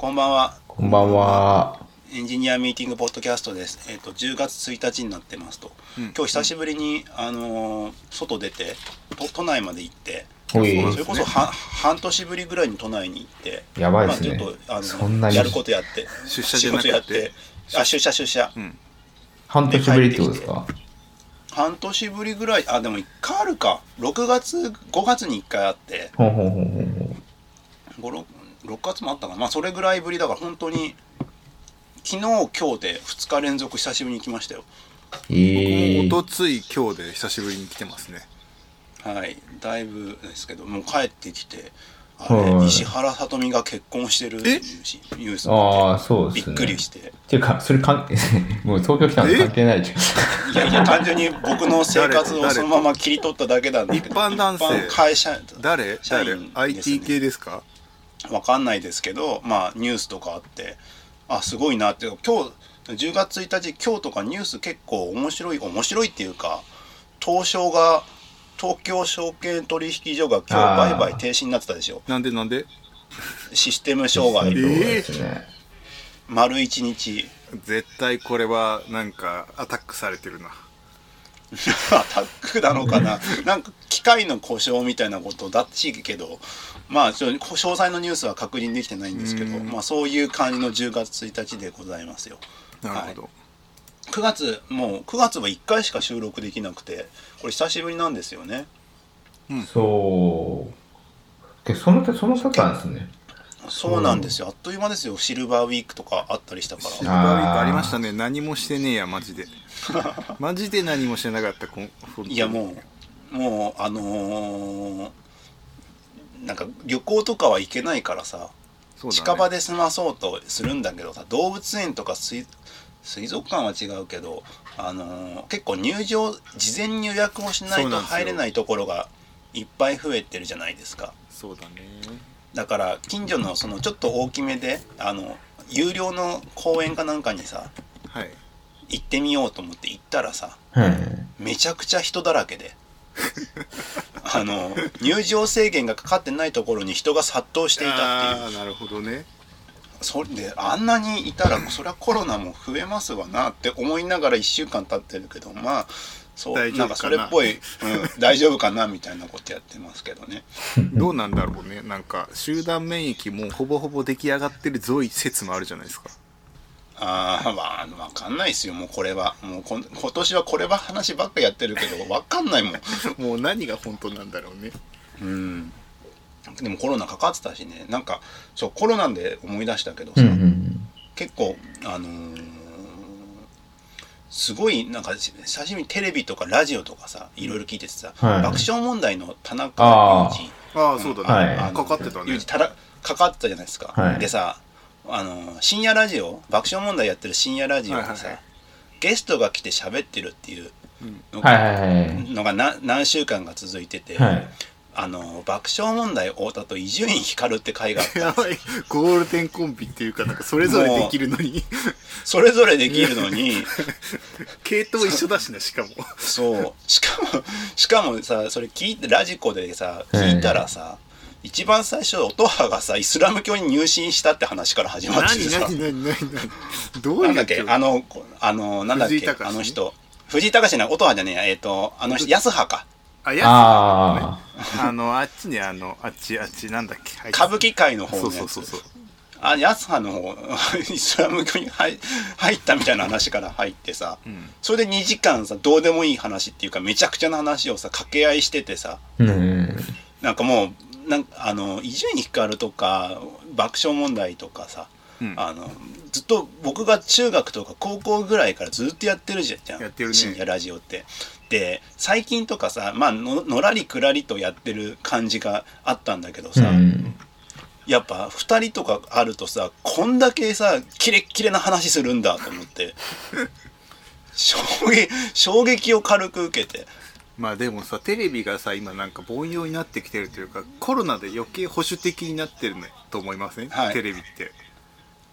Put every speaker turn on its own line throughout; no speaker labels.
こんばんは。
こんばんは。
エンジニアミーティングポッドキャストです。えっ、と10月1日になってますと、
うん
今日久しぶりにあのー外出て都都内まで行って、それこそは半年ぶりぐらいに都内に行って、
やばいですね
まあ、ちょっとあ
そんな
やることやって、
出社じ
仕事やって、あ出社出社。
うん
半年ぶりってことですか？
半年ぶりぐらい、あでも1回あるか。6月5月に1回あって、
ほうほうほうほうほう。
5 6, 6月もあったかな。まあそれぐらいぶりだから本当に昨日今日で2日連続久しぶりに来ましたよ。
えー、
僕もおとつい今日で久しぶりに来てますね。
はい、だいぶですけど、もう帰ってきて、あれ、
はい。
石原さとみが結婚してるっていうしニュース
あ
を
あ、そうですね。
っくりして。
っていうか、それ関係、もう東京来たの関係ないじゃん。
いやいや、単純に僕の生活を
誰？
そのまま切り取っただけなんだけど、
一般男性。
会社、
誰？誰？
社員ね。
IT 系ですか？
わかんないですけど、まあ、ニュースとかあって、あ、すごいなって、今日、10月1日、今日とかニュース結構面白い、面白いっていうか、東証が、東京証券取引所が今日売買停止になってたでしょ。
なんでなんで？
システム障害
え
そうですね。
丸一日。
絶対これはなんかアタックされてるな。
アタックなのかな。なんか機械の故障みたいなことだしいけどまあちょっと詳細のニュースは確認できてないんですけど
うん。
まあそういう感じの10月1日でございますよ。
なるほど、
9月もう9月は1回しか収録できなくてこれ久しぶりなんですよね。
そう。で、その手、その差なんですね。
そうなんですよ。あっという間ですよ。シルバーウィークとかあったりしたから。
シルバーウィークありましたね。何もしてねえやマジで。マジで何もしてなかった
いやもうもうあのーなんか旅行とかは行けないからさ
ね。
近場で済まそうとするんだけどさ動物園とか水水族館は違うけど、あのー結構入場事前に予約をしないと入れないところがいっぱい増えてるじゃないですか。
そうだね。
だから近所のそのちょっと大きめであの有料の公園かなんかにさ
はい。
行ってみようと思って行ったらさ
はい。
めちゃくちゃ人だらけで あの入場制限がかかってないところに人が殺到していたっていう。
ああなるほどね。
それであんなにいたらそりゃコロナも増えますわなって思いながら1週間経ってるけどまあそうな。んかそれっぽい、うん、大丈夫かなみたいなことやってますけどね。
どうなんだろうね。なんか集団免疫もうほぼほぼ出来上がってるぞい説もあるじゃないですか
ああまあ分かんないですよ。もうこれは。もうこん今年はこれは話ばっかやってるけど 分かんないもん。
もう何が本当なんだろうね。
うん。でもコロナかかってたしね。なんかそうコロナで思い出したけどさ、
うんうんうん。
結構あのーすごいなんか久しぶりにテレビとかラジオとかさいろいろ聞いててさ、
はい。
爆笑問題の田中
あ
裕
ああそうだね、
はい。
あかかってた
二裕
ね
二たらかかってたじゃないですか、
はい。
でさあのー深夜ラジオ爆笑問題やってる深夜ラジオでさ、
はいはいはい。
ゲストが来て喋ってるっていうの
はいはいはい。
のがな何週間か続いてて、
はい。
あのー爆笑問題太田と伊集院光って回があった。
やばい。ゴールデンコンビっていうかなんかそれぞれできるのに。
それぞれできるのに。
系統一緒だしなしかも。
そう。しかもしかもさそれ聞いてラジコでさ聞いたらさ、一番最初音羽がさイスラム教に入信したって話から始まっててさ。
何何何何何どう
なんだっ
いう
けあのこあのなんだっけあの人。藤井隆ない音羽じゃねえや。えっ、とあの人安羽か。
あや
あ
つあのあっちねあのあっちあっちなんだっけ。
歌舞伎界の方のやつ。
そうそうそう
あ安羽の方 イスラム教に入入ったみたいな話から入ってさ、
ん。
それで2時間さどうでもいい話っていうかめちゃくちゃな話をさ掛け合いしててさ。
うん。
なんかもうなんあの伊集院光とか爆笑問題とかさ、
うん。
あのずっと僕が中学とか高校ぐらいからずっとやってるじゃん。
やってるね。
深夜ラジオって。で最近とかさまあののらりくらりとやってる感じがあったんだけど
う
さ、
ん。
やっぱ2人とかあるとさこんだけさキレッキレな話するんだと思って。衝撃衝撃を軽く受けて
まあでもさテレビがさ今なんか凡庸になってきてるというかコロナで余計保守的になってるねと思いません、
はい。
テレビって。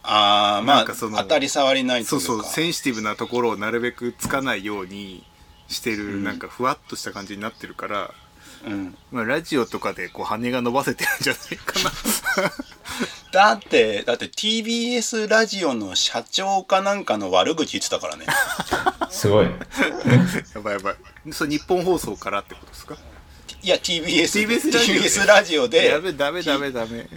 ああまあ当たり障りないというか。
そうそうセンシティブなところをなるべくつかないようにしてる、
うん。
なんかふわっとした感じになってるから
うん。
まあ、ラジオとかでこう羽が伸ばせてるんじゃないかな
だってだって TBS ラジオの社長かなんかの悪口言ってたからね。
すごい。
やばいやばい。それ日本放送からってことですか？
いや TBS
TBS ラジオで。
TBS ラジオで。
やべダメダメダメ。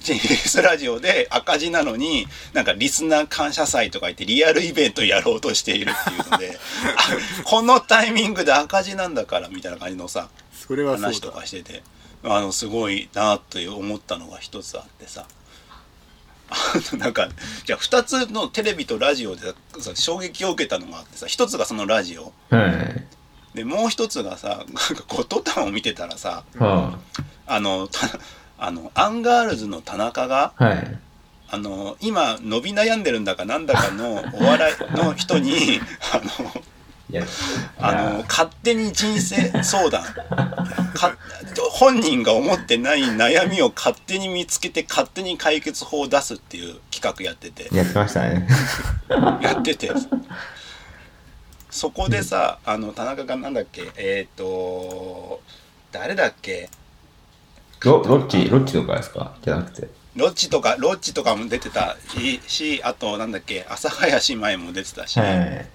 TBS ラジオで赤字なのになんかリスナー感謝祭とか言ってリアルイベントやろうとしているっていうので あこのタイミングで赤字なんだからみたいな感じのさ
それは
話と
だ
かしてて。あのすごいなって思ったのが一つあってさなんかじゃあ2つのテレビとラジオでさ衝撃を受けたのがあってさ一つがそのラジオ
はい。
でもう一つがさなんかゴッドタンを見てたらさ
は
あのたあのアンガールズの田中が
あ、はい。
あの今伸び悩んでるんだかなんだかのお笑いの人に あのあの勝手に人生相談。か本人が思ってない悩みを勝手に見つけて勝手に解決法を出すっていう企画やってて。
やってましたね。
やってて。そこでさあの田中がなんだっけ？えっ、と誰だっけ？
ロロッチ、ロッチとかですか？じゃなくて。
ロッチとかロッチとかも出てたししあとなんだっけ？朝早姉妹も出てたし、
はい。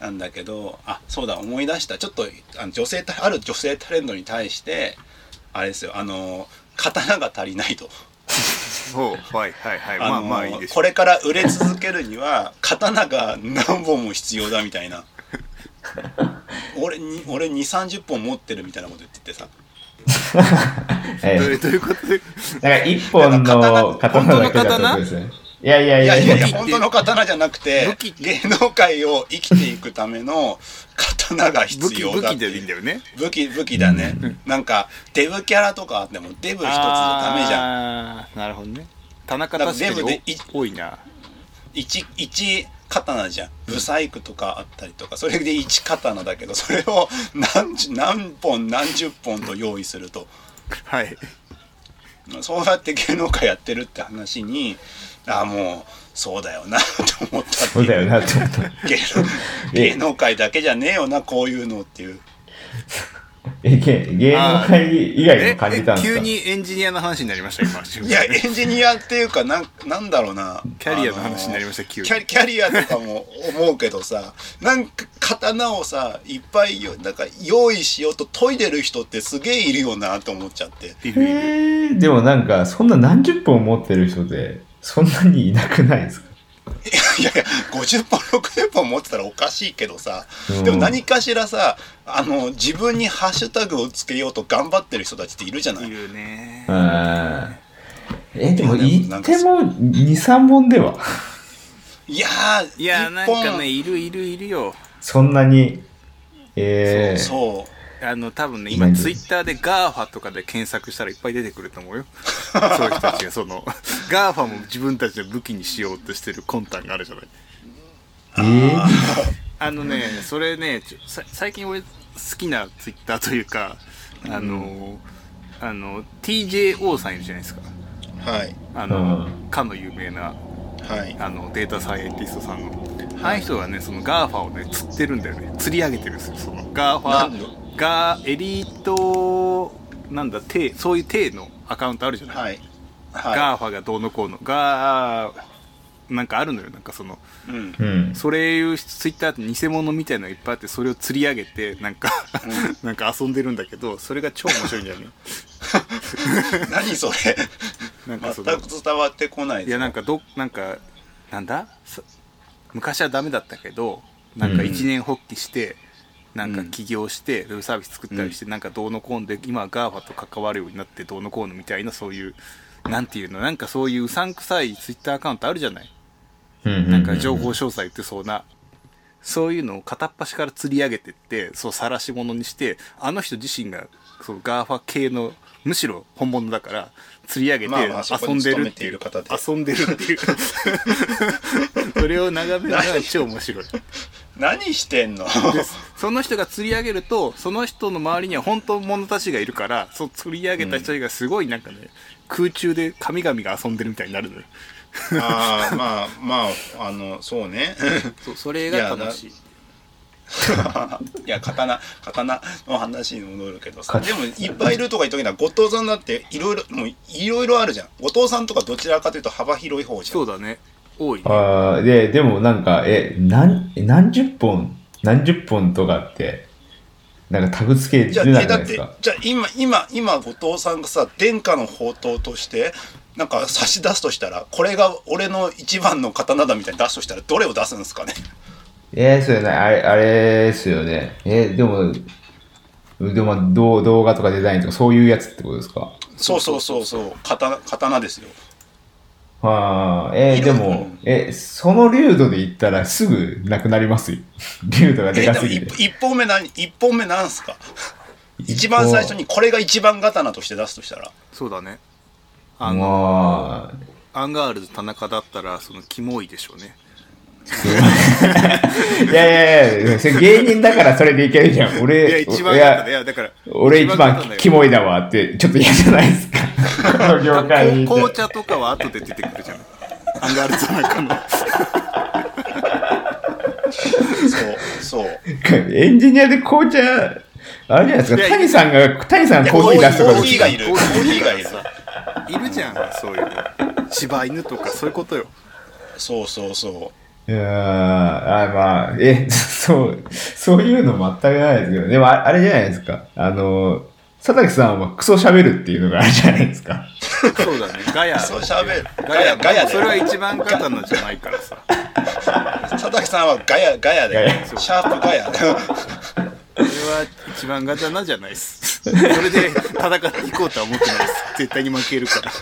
なんだけどあそうだ思い出した。ちょっとあの女性タある女性タレントに対してあれですよあの刀が足りないと、
おうはいはいはい。まあまあいいです。
これから売れ続けるには刀が何本も必要だみたいな。俺に俺2 3 0本持ってるみたいなこと言っててさ。
え
どういうどういうこと？で
だから一本の刀だけだったことですね。いやいやい
いやいやいや。
やいや。
本当の刀じゃなくて
武器。
芸能界を生きていくための刀が
武
必
器武器
要だって
でいいんだよね。
武器武器だね、なんかデブキャラとかあってもデブ一つじゃダメじゃん。
なるほどね。田中確か
全部でい
にお多いな。
一一刀じゃん。ブサイクとかあったりとか。それで一刀だけどそれを何十何本何十本と用意すると。
はい。
そうやって芸能界やってるって話にああもうそうだよなと思った
そうだよなって思った。
芸能芸能界だけじゃねえよなこういうのっていう。
え、芸芸能界以外感じたんですか？
急にエンジニアの話になりました今
いやエンジニアっていうかなんなんだろうな。
キャリアの話になりました急に。
キャリキャリアとかも思うけどさなんか刀をさいっぱいよなんか用意しようと研いでる人ってすげえいるよなと思っちゃって。
でもなんか、そんな何十本持ってる人で、そんなにいなくないですか？
いやいや50本60本持ってたらおかしいけどさ。
うん。
でも何かしらさあの自分にハッシュタグをつけようと頑張ってる人たちっているじゃない。
いるね。
え、でも
いやでも
言っても2、3本では？い
やー
いやなんかねいるいるいるよ。
そんなに、えー、
そう
あの多分ね
今
今ツイッターで GAFA とかで検索したらいっぱい出てくると思うよ。そういう人たちがその GAFA も自分たちの武器にしようとしてる魂胆があるじゃない。
えー、
あのねそれねちょさ最近俺好きなツイッターというかあの、あの TJO さんいるじゃないですか。
はい。
あの、
うん。
かの有名な
はい。
あのデータサイエンティストさんの、ああいう人がねそのガーファをね釣ってるんだよね。釣り上げてるんですよその？ガーファガーエリートなんだ体そういう体のアカウントあるじゃない、
はい。は
ガーファがどうのこうの。ガーなんかあるのよ。なんかその
いうん。
うん。
それいうツイッターって偽物みたいなのがいっぱいあってそれを釣り上げてなんか、なんか遊んでるんだけどそれが超面白いんだよね。
何それ？
なんかその
全く伝わってこない
いやなんかどなんかなんだ？さ昔はダメだったけどなんか
うん。
一年発起して、なんか起業してウェブサービス作ったりして、なんかどうのこうので今は GAFA と関わるようになってどうのこうのみたいなそういうなんていうのなんかそういううさんくさいツイッターアカウントあるじゃない？
うん
なんか情報詳細言ってそうな、そういうのを片っ端から釣り上げてって、そう晒し物にして、あの人自身が、その GAFA 系の、むしろ本物だから、釣り上げて遊んでるってていう、
いる方で。
遊んでるっていう。それを眺めるのが超面白い。
何してんの？
でその人が釣り上げると、その人の周りには本物たちがいるから、そう釣り上げた人がすごいなんかね、空中で神々が遊んでるみたいになるのよ。
ああまあまああのそうね。
そう、それが楽しい。
いや刀刀の話に戻るけどさ。
か
でもいっぱいいるとか言っときな。後藤さんだっていろいろもういろいろあるじゃん。後藤さんとかどちらかというと幅広い方じゃん。
そうだね多いね。
あーで、でもなんか、え、何、何十本、何十本とかって、なんかタグ付け
じゃ
ないですか。
じゃあ今今今後藤さんがさ殿下の宝刀としてなんか差し出すとしたらこれが俺の一番の刀だみたいに出すとしたらどれを出すんですかね？
えー、そうよね、あれ、あれですよね。えーでも、でも動動画とかデザインとかそういうやつってことですか？
そうそうそうそう。刀刀ですよ
ああ、えーでも、え、その流度で言ったらすぐなくなりますよ。粒度がでかすぎて。
一一本目何一本目なんすか？一番最初にこれが一番刀として出すとしたら。
そうだね。あの
ま
アンガールズ田中だったらそのキモいでしょうね。
あ、いやいやいや、それ芸人だからそれでいけるじゃん。俺、
いや一番
いや
やだから
俺一番キモいだわって、ちょっと嫌じゃないですか。こ の業界に。
紅茶とかは後で出てくるじゃん。アンガールズの
そうそう。
エンジニアで紅茶、あれじゃないですか、
いや
谷さんが、谷さんがコーヒー出すとか
コーヒーがいる。
コーヒー
がいる。
いるじゃんそういう。の柴犬とかそういうことよ。
そうそうそう
いやーあまあ、え、そう、そういうの全くないですけど、でもああれじゃないですか、あの、佐竹さんはクソ喋るっていうのがあるじゃないですか。
そうだね。ガヤ
そう。喋る。
ガヤ
ガヤ
それは一番刀じゃないからさ。
佐々木さんはガヤガヤでシャープガヤ。
それは一番刀じゃないっす。それで戦っていこうとは思ってないです。絶対に負けるから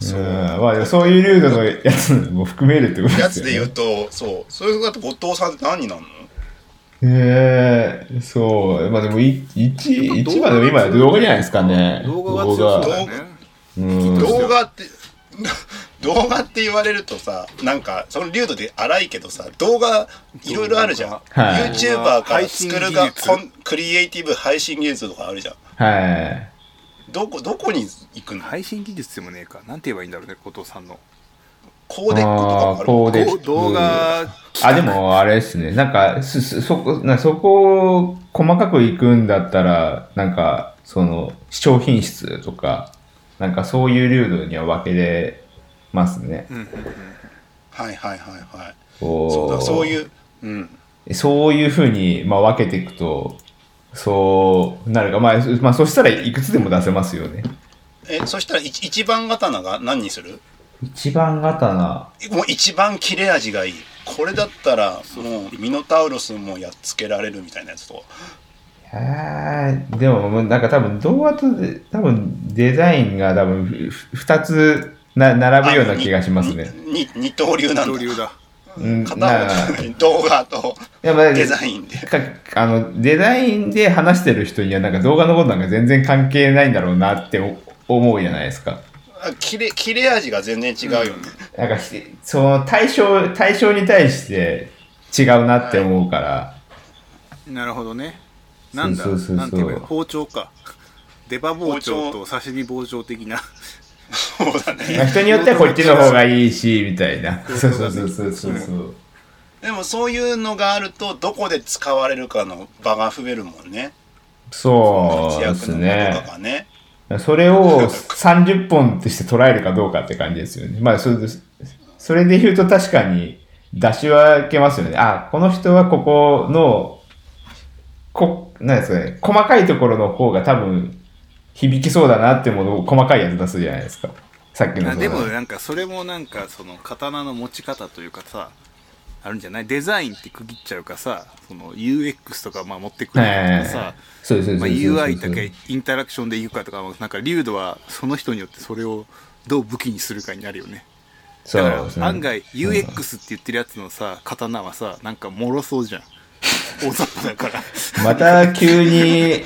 うん、まあそういうルールのやつも含めるってことですよね。
やつで言うとそうそれだと後藤さんって何になるの？
へえそう。まあでも、い一、一番でも今は動画じゃないですかね。
動画が強そうだよね
うん。
動画って 動画って言われるとさなんかその流度で荒いけどさ動画いろいろあるじゃん、
はい
YouTuber から作るがクリエイティブ配信技術とかあるじゃん
はい。
どこどこに行くの？
配信技術でもねえか。なんて言えばいいんだろうね後藤さんの。
コーデックとかもある
コーデック。
こう動画
あ、でもあれですね。なんか、す、すそこ、なそこを細かく行くんだったら、なんか、その、視聴品質とか、なんかそういうルールには分けれますね。
うんうんうん。
はいはいはいはい。
こ
そうだそういううん。
そういうふうに、まあ、分けていくと、そうなるか。まあ、そまあ、そしたらいくつでも出せますよね。
えそしたら一一番刀が何にする？
一番刀。
もう一番切れ味がいいこれだったらもうミノタウロスもやっつけられるみたいなやつと
えー、でも、もうなんか多分動画とで、多分デザインが多分ふふ二つな並ぶような気がしますね。
二刀流なんだ
二刀流だ
うん、
片
な
方に動画とデザインで。
かあのデザインで話してる人にはなんか動画のことなんか全然関係ないんだろうなってお思うじゃないですか。
あ切れ切れ味が全然違うよね、
なんかひその対象対象に対して違うなって思うから、
なるほどね。なんだ
そうそうそう。そう
包丁か。出刃包丁と刺身包丁的な
そうだね
まあ人によってはこっちの方がいいしみたいな。
そ
そうう
そそ
そううそううそうそう。
でもそういうのがあるとどこで使われるかの場が増えるもんね
そうですね
ね
それを30本として捉えるかどうかって感じですよね。まあ、それでそれで言うと確かに出し分けますよね。あ、この人はここの、こ、なんですかね、細かいところの方が多分響きそうだなってものを細かいやつ出すじゃないですか。さっきの
でもなんかそれもなんかその刀の持ち方というかさあるんじゃない？デザインって区切っちゃうかさその UX とかまあ持ってくるとかさ、UI だけインタラクションでいくかとかなんかリュードはその人によってそれをどう武器にするかになるよね。だから案外 UX って言ってるやつのさ刀はさなんか脆そうじゃん大雑把だから。
また急に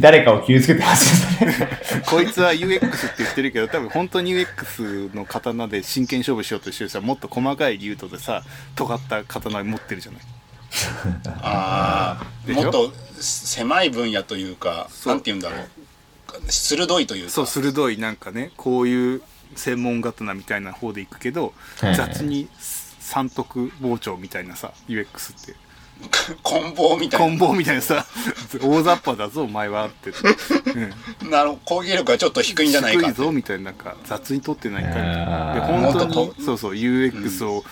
誰かを傷つけてますよね。
こいつは UX って言ってるけど多分本当に UX の刀で真剣勝負しようとしてるさもっと細かいリュードでさ尖った刀持ってるじゃない。
ああ
でしょ？
もっと狭い分野というか
そう
なんて言うんだろう。鋭いというか。
そう鋭いなんかねこういう専門刀みたいな方でいくけど、
はい。
雑に三徳包丁みたいなさ UX って
棍棒みたいな。
棍棒みたいなさ。大雑把だぞお前はって、うん、
なる攻撃力がちょっと低いんじゃないか
低いぞみたいななんか雑に取ってないかで
あー。
本当にそうそう UX を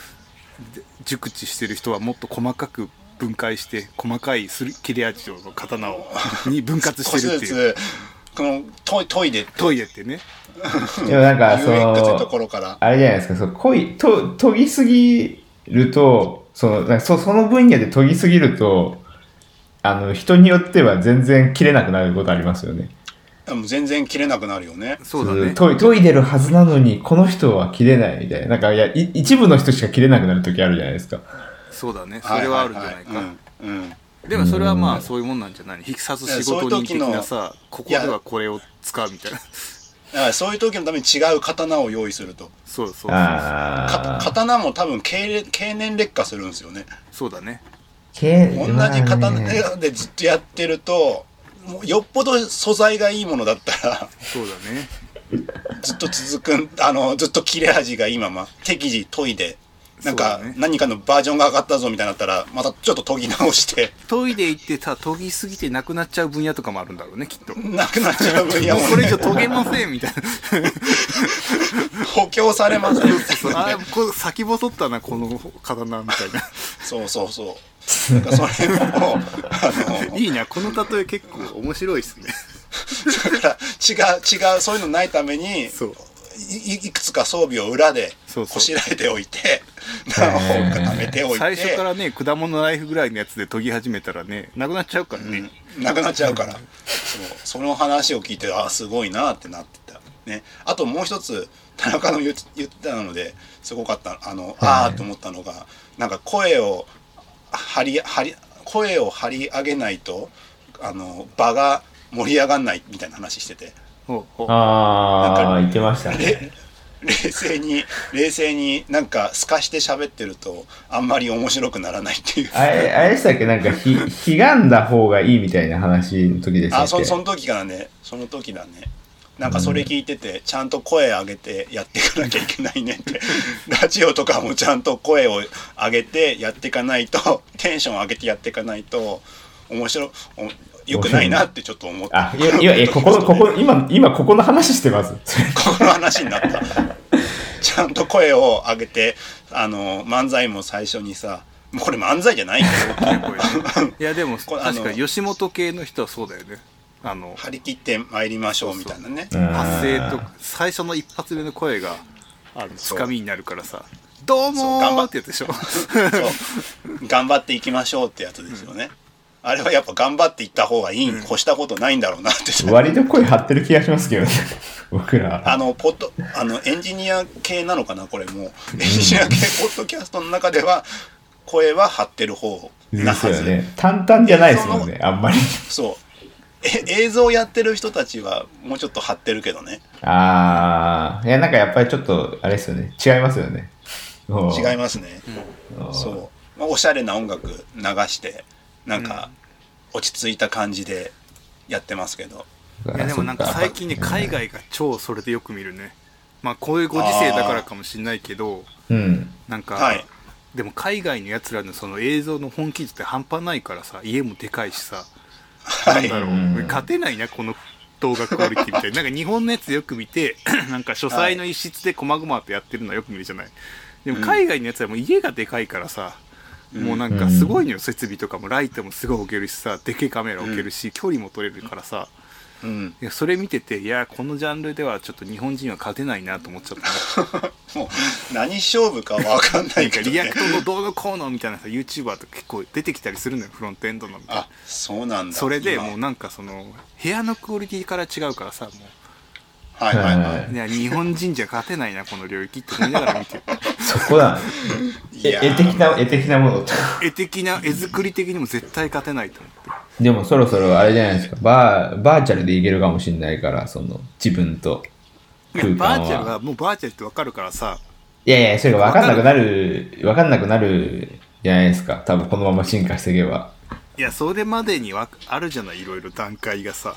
熟知してる人はもっと細かく分解して細かいすり切れ味の刀を に分割
少し
てるっていう。
つこのトイトイレ
トイレってね。
でもなんか、その、
ころから。
あれじゃないですか、そう濃い、と、研ぎすぎると、その、なんかそその分野で研ぎすぎると、あの、人によっては全然切れなくなることありますよね。
もう全然切れなくなるよね。
そうだね。
研い研いでるはずなのに、この人は切れないみたいな。なんか、いや、い一部の人しか切れなくなる時あるじゃないですか。
そうだね。それはあるんじゃないか、でもそれはま
うん。
あそういうもんなんじゃない？必殺仕事人的なさここではこれを使うみたいな
だからそういう時のために違う刀を用意すると。
そうそう。そう
あ
か
あ。
刀も多分経れ経年劣化するんですよね。
そうだね。
け
同じ
まあ
刀
ね
でずっとやってるともうよっぽど素材がいいものだったら
そうだね。
ずっと続くんあのずっと切れ味がいいまま適時研いでなんか
ね。
何かのバージョンが上がったぞみたいになったらまたちょっと研ぎ直して。
トイレ行ってさ研ぎすぎてなくなっちゃう分野とかもあるんだろうねきっと。
なくなっちゃう分野も
もうこれ以上研げませんみたいな。
補強されません。
そうあーこれ先細ったなこの刀みたいな。
そうそうそう。なんかそれもあの
いいなこの例え結構面白いっすね。
だから違う違うそういうのないために
そう
いいくつか装備を裏でこしらえておいて 何本か貯めておいて。
最初からね果物ナイフぐらいのやつで研ぎ始めたらねなくなっちゃうからね、
うん、なくなっちゃうから。そう。その話を聞いてあすごいなってなってた、ね、あともう一つ田中の言っ言ってたのですごかった。あの、ああと思ったのがなんか声を張り張り声を張り上げないとあの場が盛り上がんないみたいな話してて
ああ、言ってましたね。
れ冷静に冷静になんか透かして喋ってるとあんまり面白くならないっていう。
あれ、あれでしたっけ？なんかひ、ひがんだ方がいいみたいな話の時でしたっけ？
あそその時からね。その時だね。なんかそれ聞いてて、ちゃんと声上げてやっていかなきゃいけないねって。ラジオとかもちゃんと声を上げてやっていかないとテンション上げてやっていかないと面白およくないなってちょっと思って
あ、いや、いや、え、ここの、ここ、今、今、ここの話してます？
ここの話になった。ちゃんと声を上げてあの漫才も最初にさこれ漫才じゃないけど
いやでも 確かに吉本系の人はそうだよね。あの
張り切って参りましょうみたいなね。
うん。
発声と最初の一発目の声があのつかみになるからさ「どうもー」
そう頑張っ
ってやつでしょ。
そう。頑張っていきましょうってやつですよね、あれはやっぱ頑張っていった方がいいに越したことないんだろうなって、
割と声張ってる気がしますけどね。僕ら。
あのポッドあのエンジニア系なのかなこれも。エンジニア系ポッドキャストの中では声は張ってる方な
です
はず、
よね。淡々じゃないですもんね、あんまり。
そう。え映像やってる人たちはもうちょっと張ってるけどね。
ああ、いや、なんかやっぱりちょっと、あれですよね。違いますよね。
違いますね、そう、まあ、おしゃれな音楽流してなんか落ち着いた感じでやってますけど、
う
いやでもなんか最近ね海外が超それでよく見るね。まあこういうご時世だからかもしれないけど
うん。
なんか、
はい。
でも海外のやつらのその映像の本気度って半端ないからさ家もでかいしさ。
はい。
なんだろう、
うん。
勝てないなこの動画クオリティみたいな。なんか日本のやつよく見て なんか書斎の一室で細々とやってるのはよく見るじゃない。でも海外のやつはもう家がでかいからさ、もうなんかすごいのよ設備とかも。ライトもすごい置けるしさでけえカメラ置けるし、距離も取れるからさ。
うん、
いやそれ見てていやこのジャンルではちょっと日本人は勝てないなと思っちゃったね。
もう何勝負かわかんな
ない
けど、ね。
リアク、トのどうのこうのみたいなさ YouTuber とか結構出てきたりするのよフロントエンドの。みたいな
あそうなんだ。
それで
今。
もうなんかその部屋のクオリティから違うからさも
はいはいは
ういや日本人じゃ勝てないなこの領域って思いながら見てる
そこだ。絵的な、絵的なものと。
絵的な絵作り的にも絶対勝てないと思って
でもそろそろあれじゃないですか。バー、バーチャルでいけるかもしれないから、その、自分と空間は。
バーチャルはもうバーチャルって分かるからさ
いやいや、それが分かんなくなる、分かんなくなるじゃないですか。多分このまま進化していけば。
いやそれまでにはあるじゃないいろいろ段階がさ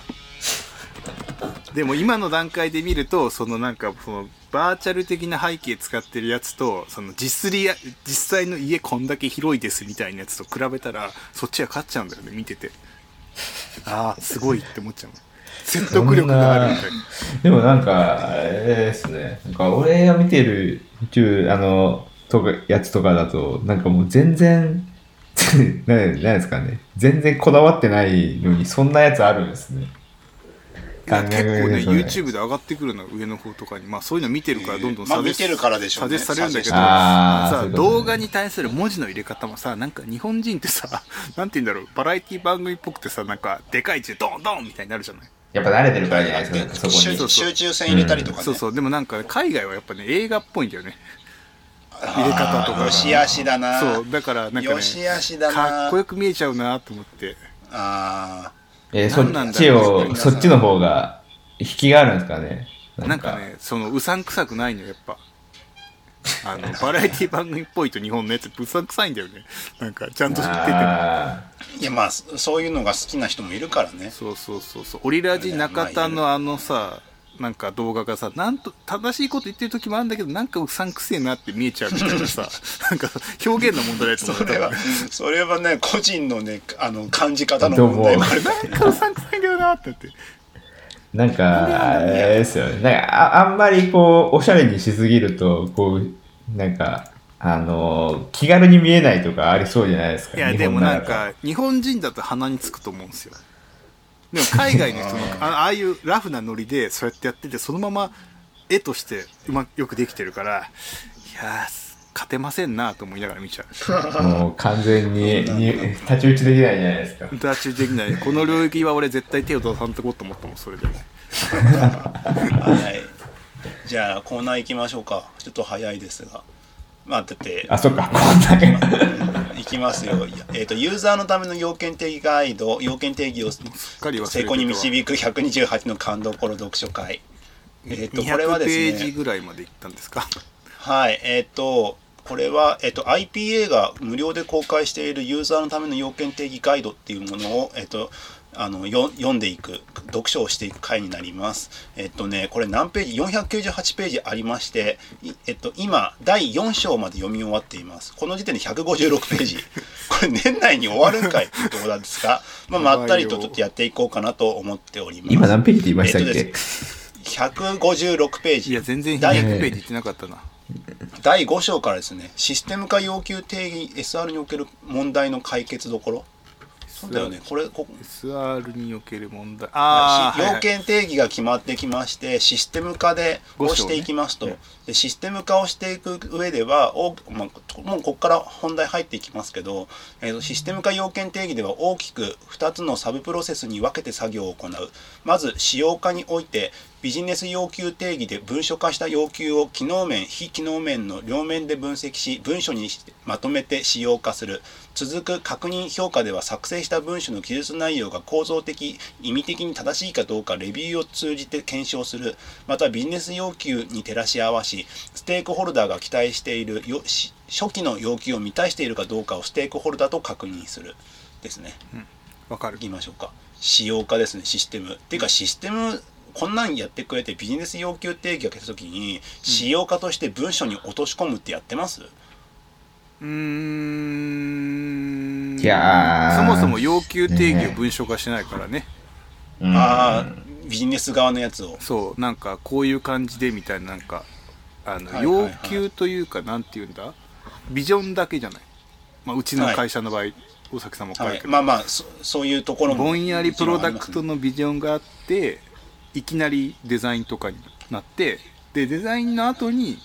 でも今の段階で見るとそのなんかそのバーチャル的な背景使ってるやつとその実りや実際の家こんだけ広いですみたいなやつと比べたらそっちは勝っちゃうんだよね見ててああすごいって思っちゃう説得力があるみたいな
でもなんか、あれですね。なんか俺が見てる宇宙、あの、とか、やつとかだと、なんかもう全然、ななんですかね。全然こだわってないのに、そんなやつあるんですね。
結構ね YouTube で上がってくるの上の方とかに。まあそういうの見てるからどんどん
まあ
サジェス
見てるからでしょうね。
されるんだけどさ動画に対する文字の入れ方もさなんか日本人ってさ なんて言うんだろう。バラエティ番組っぽくてさなんかでかい字でドンドンみたいになるじゃない？
やっぱ慣れてるからじゃないですか、なんかそこ
集
に。
そう
集中線入れたりとかね、
そうそう。でもなんか海外はやっぱね映画っぽいんだよね。入れ方とかが。
よしあしだな。
そう。だからなんかね
よしあしだな。
かっこよく見えちゃうなと思って。
あ
えーそっちを、そっちの方が、引きがあるんですかね。
なんか。ねそのうさんくさくないのよやっぱ。あの バラエティ番組っぽいと日本のやつうさんくさいんだよね。なんかちゃんと知ってても
いやまあそそういうのが好きな人もいるからね。
そうそうそうそう。オリラジ中田のあのさなんか動画がさなんと正しいこと言ってる時もあるんだけどなんかうさんくせえなって見えちゃうみたいなさ なんか表現の問題だと思
それは
ったら
それはね個人のねあの感じ方の問題もあるから
なんかうさんくさいんだよなって言って
ーなんか、あれですよね。なんかあ、あんまりこう、おしゃれにしすぎると、こう、なんか、あの、気軽に見えないとかありそうじゃないですか。日
いやでもなんか日本人だと鼻につくと思うんですよでも海外の人のあああいうラフなノリでそうやってやっててそのまま絵としてうまよくできてるからいやー勝てませんなと思いながら見ちゃう。
もう完全にに太刀打ちできないじゃないですか。
歌中できない。この領域は俺絶対手を出さんとこうと思ったもんそれで
はい。じゃあコーナー行きましょうか。ちょっと早いですがまあだって
あ、そっか、こんな
い きますよ、えー、とユーザーのための要件定義ガイド要件定義を
すっかり忘れて
成功に導く128の感動コロ読書会。えっ、とこれは
200
で
ページ
すね
ぐらいまでいったんですか？
はいえっ、とこれは、えっと IPA が無料で公開しているユーザーのための要件定義ガイドっていうものを、えっとあのよ読んでいく読書をしていく回になります。えっとねこれ何ページ？498ページありまして、いえっと今第4章まで読み終わっています。この時点で156ページ。これ年内に終わるんかいっていうところなんですが、まあまったりとちょっとやっていこうかなと思っております。
今何ページって言いましたっけ、
えっとです156ページ。
いや全然
第
200ページいってなかったな
第5章からですねシステム化要求定義 SR における問題の解決どころそうだよね。これこ
SR における問題。ああ、
要件定義が決まってきましてシステム化で
五章ね
をしていきますと、でシステム化をしていく上では、まあ、もうここから本題入っていきますけど、えーとシステム化要件定義では大きく2つのサブプロセスに分けて作業を行う。まず使用化においてビジネス要求定義で文書化した要求を機能面非機能面の両面で分析し文書にまとめて使用化する。続く確認評価では作成した文書の記述内容が構造的意味的に正しいかどうかレビューを通じて検証する。またビジネス要求に照らし合わしステークホルダーが期待しているよし初期の要求を満たしているかどうかをステークホルダーと確認するですね。
わかる。
言いましょうか。仕様化ですねシステム。っていうかシステムこんなんやってくれてビジネス要求定義が来た時に仕様化として文書に落とし込むってやってます、
うーん。
いやー。
そもそも要求定義を文書化しないからね。
うん。
ああビジネス側のやつを。
そうなんかこういう感じでみたいななんかあの、要求というかなんて言うんだ？ビジョンだけじゃない、まあ、うちの会社の場合、大崎さんも書いてる、
はい、まあまあそそういうところも
ぼんやりプロダクト
も
のビジョンがあっていきなりデザインとかになってでデザインの後に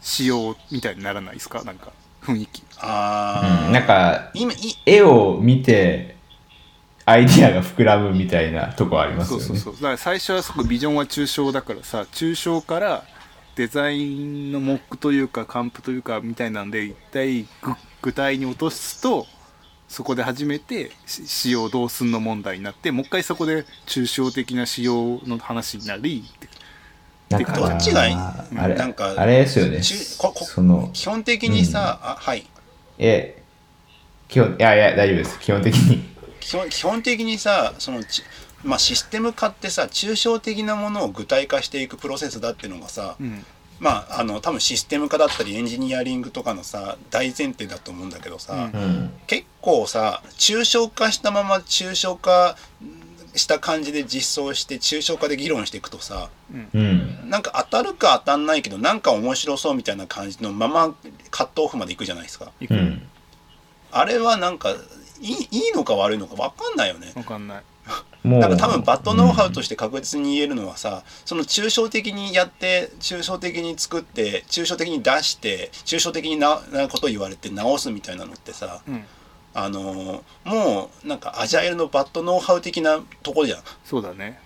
仕様みたいにならないですか？なんか雰囲気。
ああ、
うん。なんか、
今い
絵を見て、アイディアが膨らむみたいなとこありますよね。
そうそうそう。だから最初はすごくビジョンは抽象だからさ抽象からデザインのモックというかカンプというかみたいなんで一体具具体に落とすとそこで初めてし仕様どうすんの問題になってもう一回そこで抽象的な仕様の話になりって
なんか
どっちがいい？
あれ
なんか
あれですよね。
ちここ
その、
基本的にさ、あはい
え、基本、いやいや、大丈夫です。基本的に。
基本基本的にさそのちまあ、システム化ってさ抽象的なものを具体化していくプロセスだっていうのがさ、
うん
まああの多分システム化だったりエンジニアリングとかのさ大前提だと思うんだけどさ、
うん
うん。
結構さ抽象化したまま抽象化した感じで実装して抽象化で議論していくとさ
うん。
なんか当たるか当たんないけどなんか面白そうみたいな感じのままカットオフまでいくじゃないですか
いく
うん。
あれはなんかいいいいのか悪いのか分かんないよね
わかんない。
なんか多分バッドノウハウとして確実に言えるのはさその抽象的にやって抽象的に作って抽象的に出して抽象的にななこと言われて直すみたいなのってさ
うん。
あのーもうなんかアジャイルのバッドノウハウ的なとこじゃん。
そうだね。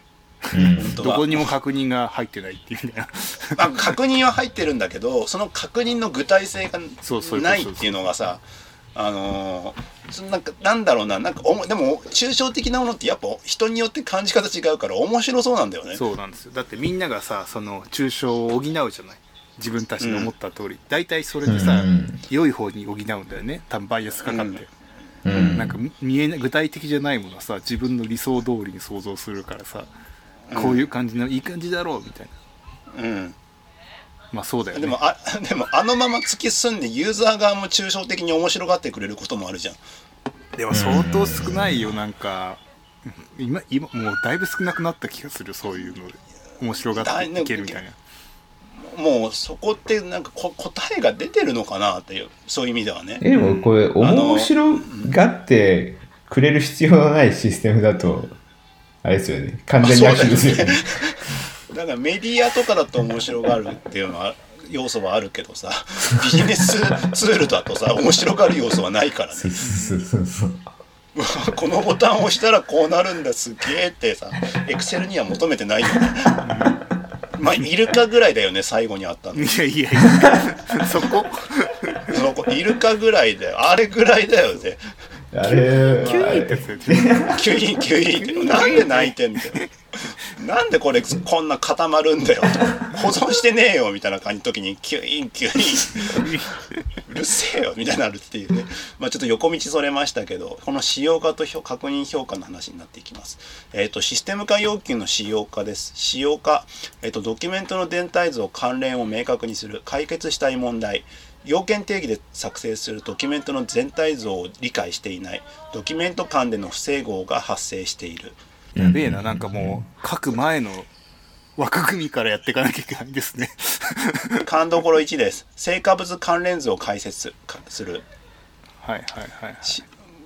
どこにも確認が入ってないっていうね。
まあ、確認は入ってるんだけどその確認の具体性がないっていうのがさあのーそのなんかなんだろうななんかおもでも抽象的なものってやっぱ人によって感じ方違うから面白そうなんだよね。
そうなんですよ。だってみんながさその抽象を補うじゃない。自分たちの思った通り、大体それでさ、
うん。
良い方に補うんだよね。多分バイアスかかって、
うん。
なんか見えない具体的じゃないものはさ自分の理想通りに想像するからさ、こういう感じのいい感じだろうみたいな。
うん
まあそうだよね
でもあ でもあのまま突き進んでユーザー側も抽象的に面白がってくれることもあるじゃん。
でも相当少ないよなんか今今もうだいぶ少なくなった気がするそういうので面白がっていけるみたいな
もうそこってなんかこ答えが出てるのかなっていうそういう意味ではね。
え、でもこれ、面白がってくれる必要のないシステムだと、あれですよね。完全に悪ですよね。
だからメディアとかだと面白がるっていうのは要素はあるけどさビジネスツールだとさ面白がる要素はないからね。
そうそうそうそう。
このボタンを押したらこうなるんだすげえってさエクセルには求めてないよね。まあイルカぐらいだよね最後にあったの。
いやいやいや。そこ？
そこイルカぐらいだよ。あれぐらいだよね。
あれ、
キュイーンって
キュインキュインって。なんで鳴いてんだよなんでこれこんな固まるんだよ保存してねえよみたいな感じの時にキュインキュイン。うるせえよみたいになるっていうね。まあちょっと横道それましたけどこの仕様化と確認評価の話になっていきます。えっ、とシステム化要求の仕様化です。仕様化えっ、とドキュメントの全体像関連を明確にする解決したい問題。要件定義で作成するドキュメントの全体像を理解していないドキュメント間での不整合が発生している。
やべえななんかもう書く前の枠組みからやっていかなきゃいけないですね。
勘どころ1です。成果物関連図を解説かする。
はいはいはいはい。
し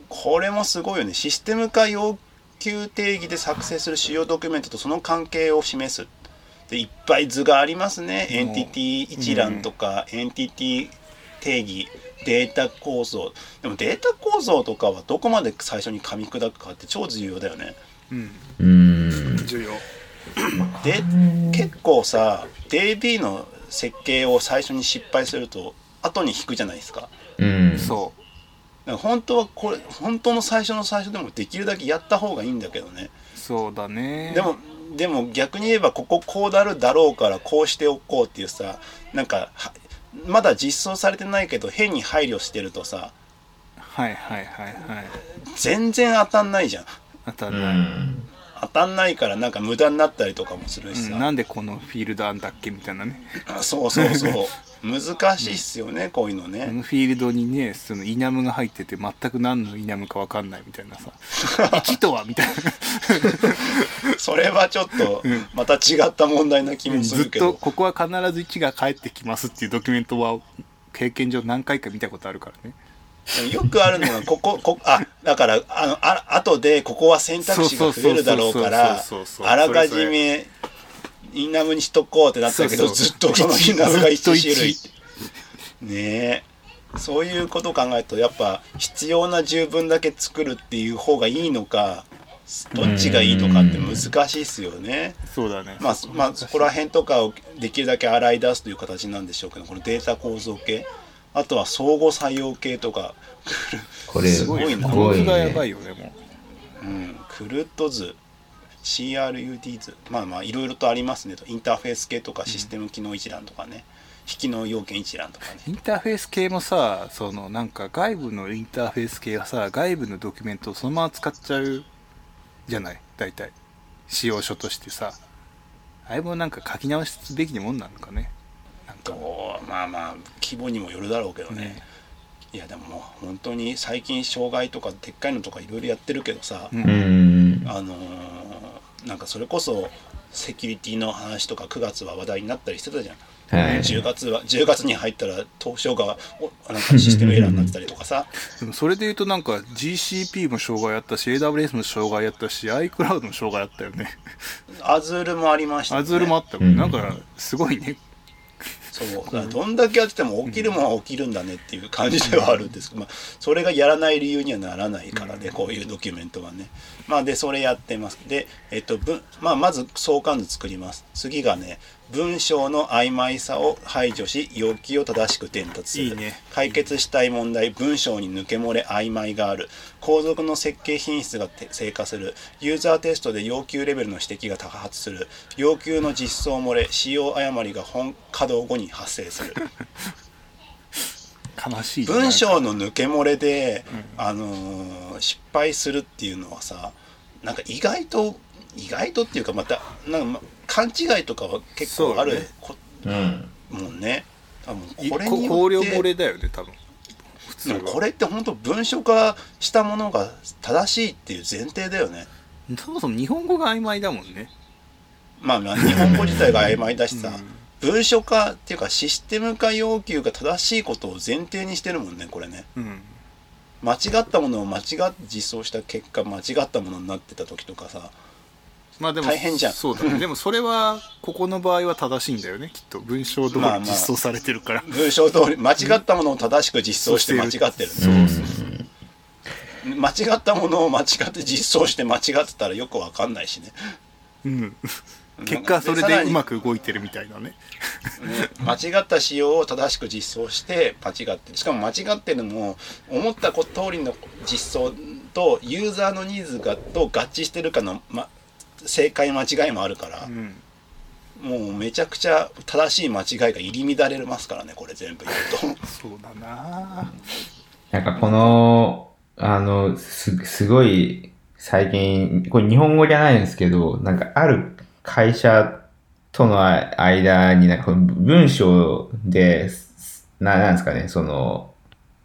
これもすごいよね。システム化要求定義で作成する主要ドキュメントとその関係を示すでいっぱい図がありますね。エンティティ一覧とか、エンティティ定義データ構造。でもデータ構造とかはどこまで最初に噛み砕くかって超重要だよね
うん。
うん。
重要。
で結構さ DB の設計を最初に失敗すると後に引くじゃないですか。
うん。
そ
だから本当はこれ本当の最初の最初でもできるだけやった方がいいんだけどね。
うそうだね。
でもでも逆に言えばこここうなるだろうからこうしておこうっていうさなんかはまだ実装されてないけど変に配慮してるとさ
はいはいはいはい。
全然当たんないじゃん
う
あとはない、
ん。
当たんないからなんか無駄になったりとかもするしさ、
うんなんでこのフィールドあんだっけみたいなね。
そうそうそう。難しいっすよね、こういうの
こ
ね
のフィールドにねそのイナムが入ってて全く何のイナムか分かんないみたいなさ。1とはみたいな。
それはちょっとまた違った問題な気もす
ずっ
るけど。
とここは必ず1が返ってきますっていうドキュメントは経験上何回か見たことあるからね
よくあるのがこここあだからあのあ後でここは選択肢が増えるだろうからあらかじめインナムにしとこうってなったけどずっとそのインナムが一種類ねえそういうことを考えるとやっぱ必要な十分だけ作るっていう方がいいのかどっちがいいのかって難しいっすよね。
そうだね
まあ、まあ、そこら辺とかをできるだけ洗い出すという形なんでしょうけどこのデータ構造系あとは相互作用系とか
これ、す
すごいな
この図がやばいよねも
う。ん、クルット図。CRUD 図。まあまあいろいろとありますね。とインターフェース系とかシステム機能一覧とかね、引きの要件一覧とかね。
うインターフェース系もさそのなんか外部のインターフェース系はさ外部のドキュメントをそのまま使っちゃうじゃない？大体。使用書としてさ。あれもなんか書き直すべきもんなのかね
とまあまあ規模にもよるだろうけどね。
ね。
いやでももう本当に最近障害とかでっかいのとかいろいろやってるけどさ、
うん。
うん。
あのーなんかそれこそセキュリティの話とか9月は話題になったりしてたじゃん、
はい。
10月は10月に入ったら東証がおなんかシステムエラーになってたりとかさ。
でもそれで言うとなんか GCP も障害あったし AWS も障害あったし iCloud も障害あったよね。
Azure もありましたよね。
Azure もあったもん、
うん。
なんかすごいね
そうどんだけやってても起きるもんは起きるんだねっていう感じではあるんですけど、まあ、それがやらない理由にはならないからね、こういうドキュメントはね。まあでそれやってます。で、えっと文まあ、まず相関図作ります。次がね文章の曖昧さを排除し要求を正しく伝達する。
ね。
解決したい問題文章に抜け漏れ曖昧がある。後続の設計品質がて低下する。ユーザーテストで要求レベルの指摘が多発する。要求の実装漏れ使用誤りが本稼働後に発生する。
悲しいね。
文章の抜け漏れで、あのー失敗するっていうのはさなんか意外と意外とっていうかまたなんかま勘違いとかは結構ある
ね
こ
うん。
もんね多分
い
これに
こ
よって
れだよね多分普通
これって本当文書化したものが正しいっていう前提だよね
そもそも日本語が曖昧だもんね
まあまあ日本語自体が曖昧だしさ、
うん
文書化っていうかシステム化要求が正しいことを前提にしてるもんねこれね
うん
間違ったものを間違って実装した結果間違ったものになってた時とかさ
まあでも
大変じゃん。
そうだね。でもそれはここの場合は正しいんだよねきっと。文章通り
まあまあ。
実装されてるから、
文章通り間違ったものを正しく実装して間違ってる
そう
ね
そうそう。
間違ったものを間違って実装して間違ってたらよくわかんないしね。
うん。結果それでうまく動いてるみたいなね。
ね間違った仕様を正しく実装して間違ってる。しかも間違ってるのも思った通りの実装とユーザーのニーズがと合致してるかの、ま、正解間違いもあるから
う、ん。
もうめちゃくちゃ正しい間違いが入り乱れますからねこれ全部言うと。
そうだな。
なんかこの、あの、す、すごい、最近、これ日本語じゃないんですけど、なんかある会社との間になんか文章で、な、なんですかね、その、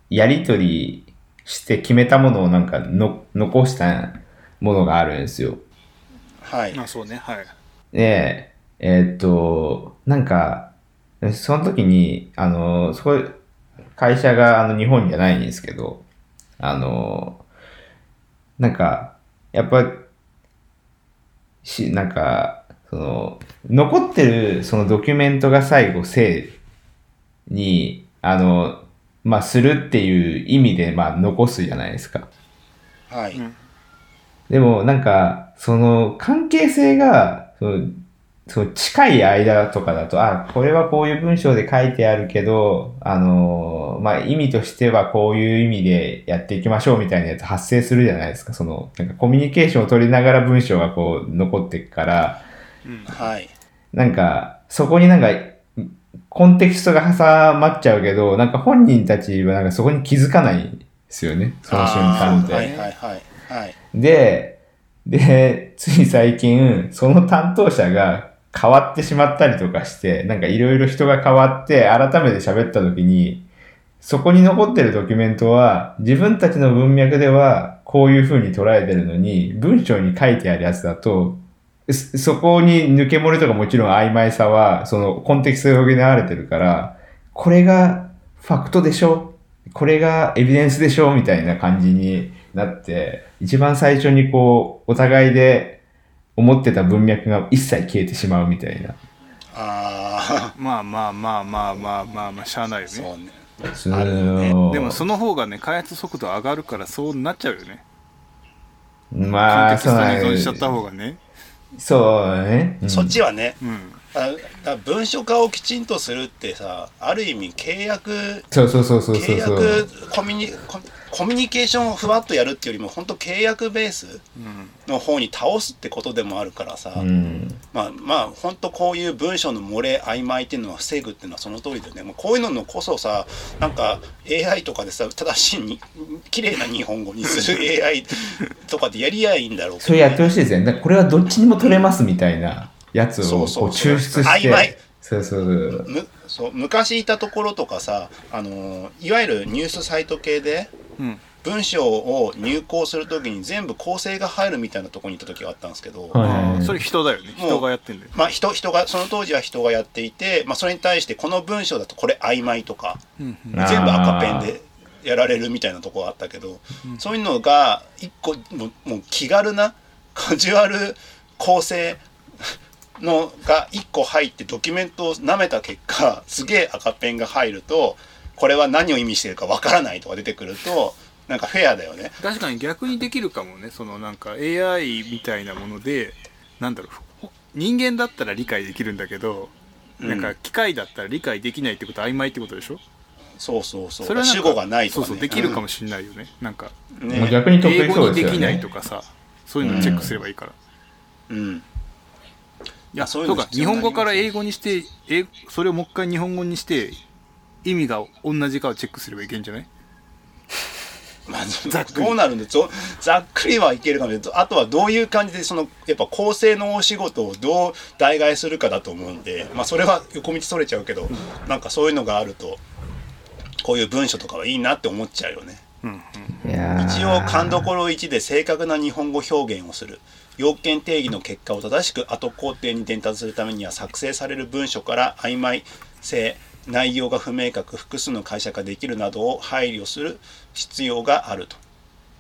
やりとりして決めたものをなんかの残したものがあるんですよ。
はい。
まあそうねはい。
で、えーっと、なんか、その時に、あの、そこ、会社があの日本じゃないんですけど、あの、なんか、やっぱ、し、なんか、その、残ってるそのドキュメントが最後、正に、あの、まあ、するっていう意味で、まあ、残すじゃないですか。
はい、
うん
でもなんか、その関係性が、そのその近い間とかだと、あ、これはこういう文章で書いてあるけど、あの、まあ、意味としてはこういう意味でやっていきましょうみたいなやつ発生するじゃないですか。その、なんかコミュニケーションを取りながら文章がこう残っていくから、
うん
はい
なんか、そこになんか、コンテキストが挟まっちゃうけど、なんか本人たちはなんかそこに気づかないですよね。その瞬間って。
はいはいはいはい。
で、で、つい最近、その担当者が変わってしまったりとかして、なんかいろいろ人が変わって、改めて喋った時に、そこに残ってるドキュメントは、自分たちの文脈ではこういう風に捉えてるのに、文章に書いてあるやつだと、そこに抜け漏れとかもちろん曖昧さは、そのコンテキストで補われてるから、これがファクトでしょ？これがエビデンスでしょ？みたいな感じになって、一番最初にこう、お互いで思ってた文脈が一切消えてしまうみたいな。
あ
まあまあまあまあまあまあまあしゃあないよ
あそう
ね。
あるね。
の
でもその方がね開発速度上がるからそうなっちゃうよね。
まあ、
コンテキストに
そうなん
依存しちゃった方がね。
そうね。うん。
そっちはね
うん。
だだ文書化をきちんとするってさある意味契約
そうそうそうそうそう
契
そう。
約コミュニココミュニケーションをふわっとやるっていうよりも本当契約ベース
うん
の方に倒すってことでもあるからさ、
うん。
まあまあ本当こういう文章の漏れ曖昧っていうのは防ぐっていうのはその通りだよねもうこういうののこそさなんか AI とかでさ正しいに綺麗な日本語にする AI とかでやりゃいいんだろうけど、
それやってほしいですよね。これはどっちにも取れますみたいなやつを
そうそう
こう抽出して。
曖昧
そうそうそう。
むそう昔いたところとかさあのいわゆるニュースサイト系で
うん。
文章を入稿するときに全部構成が入るみたいなところに行った時があったんですけど、
それ人だよね。人がやってんだよ
まあ人人がその当時は人がやっていて、まあ、それに対してこの文章だとこれ曖昧とか全部赤ペンでやられるみたいなところがあったけど、そういうのが一個もうもう気軽なカジュアル構成のが1個入ってドキュメントを舐めた結果すげえ赤ペンが入るとこれは何を意味してるかわからないとか出てくるとなんかフェアだよね。
確かに逆にできるかもね。そのなんか AI みたいなものでなんだろうほ人間だったら理解できるんだけど、
うん。
なんか機械だったら理解できないってことは曖昧ってことでしょ？
そうそうそう。
れはなんか
主語がないとか、ね、
そうそうできるかもしれないよね、なんか
うん。
まあ
ね。
逆に得意そうですよ
にできない
ね
とかさそういうのをチェックすればいいから、
うん
いや
そういうの
か日本語から英語にして英それをもう一回日本語にして意味が同じかをチェックすればいけんじゃない？
まあ、
ざっくり。
どうなるんでざざっくりはいけるかも。しれないあとはどういう感じでそのやっぱ構成のお仕事をどう代替するかだと思うんで、まあ、それは横道それちゃうけどなんかそういうのがあるとこういう文章とかはいいなって思っちゃうよね。
うん
一応勘どころ1で正確な日本語表現をする要件定義の結果を正しく後工程に伝達するためには作成される文書から曖昧性内容が不明確複数の解釈ができるなどを配慮する必要があると。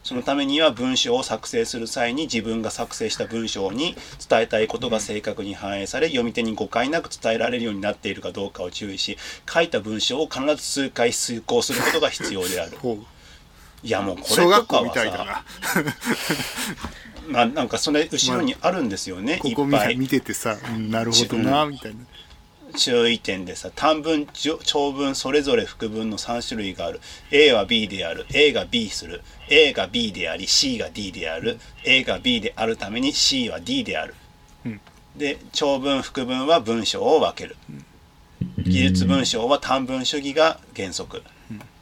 そのためには文章を作成する際に自分が作成した文章に伝えたいことが正確に反映され読み手に誤解なく伝えられるようになっているかどうかを注意し書いた文章を必ず数回遂行することが必要である。いやもうこれとかはさ
たいだな
まあなんかそれ後ろにあるんですよね、
ここ
いっぱい。
見見ててさうんなるほどなみたいな。
注意点でさ短文長文それぞれ副文の3種類がある。A は B である。A が B する。A が B であり C が D である。A が B であるために C は D である、
うん。
で長文副文は文章を分ける。技術文章は短文主義が原則、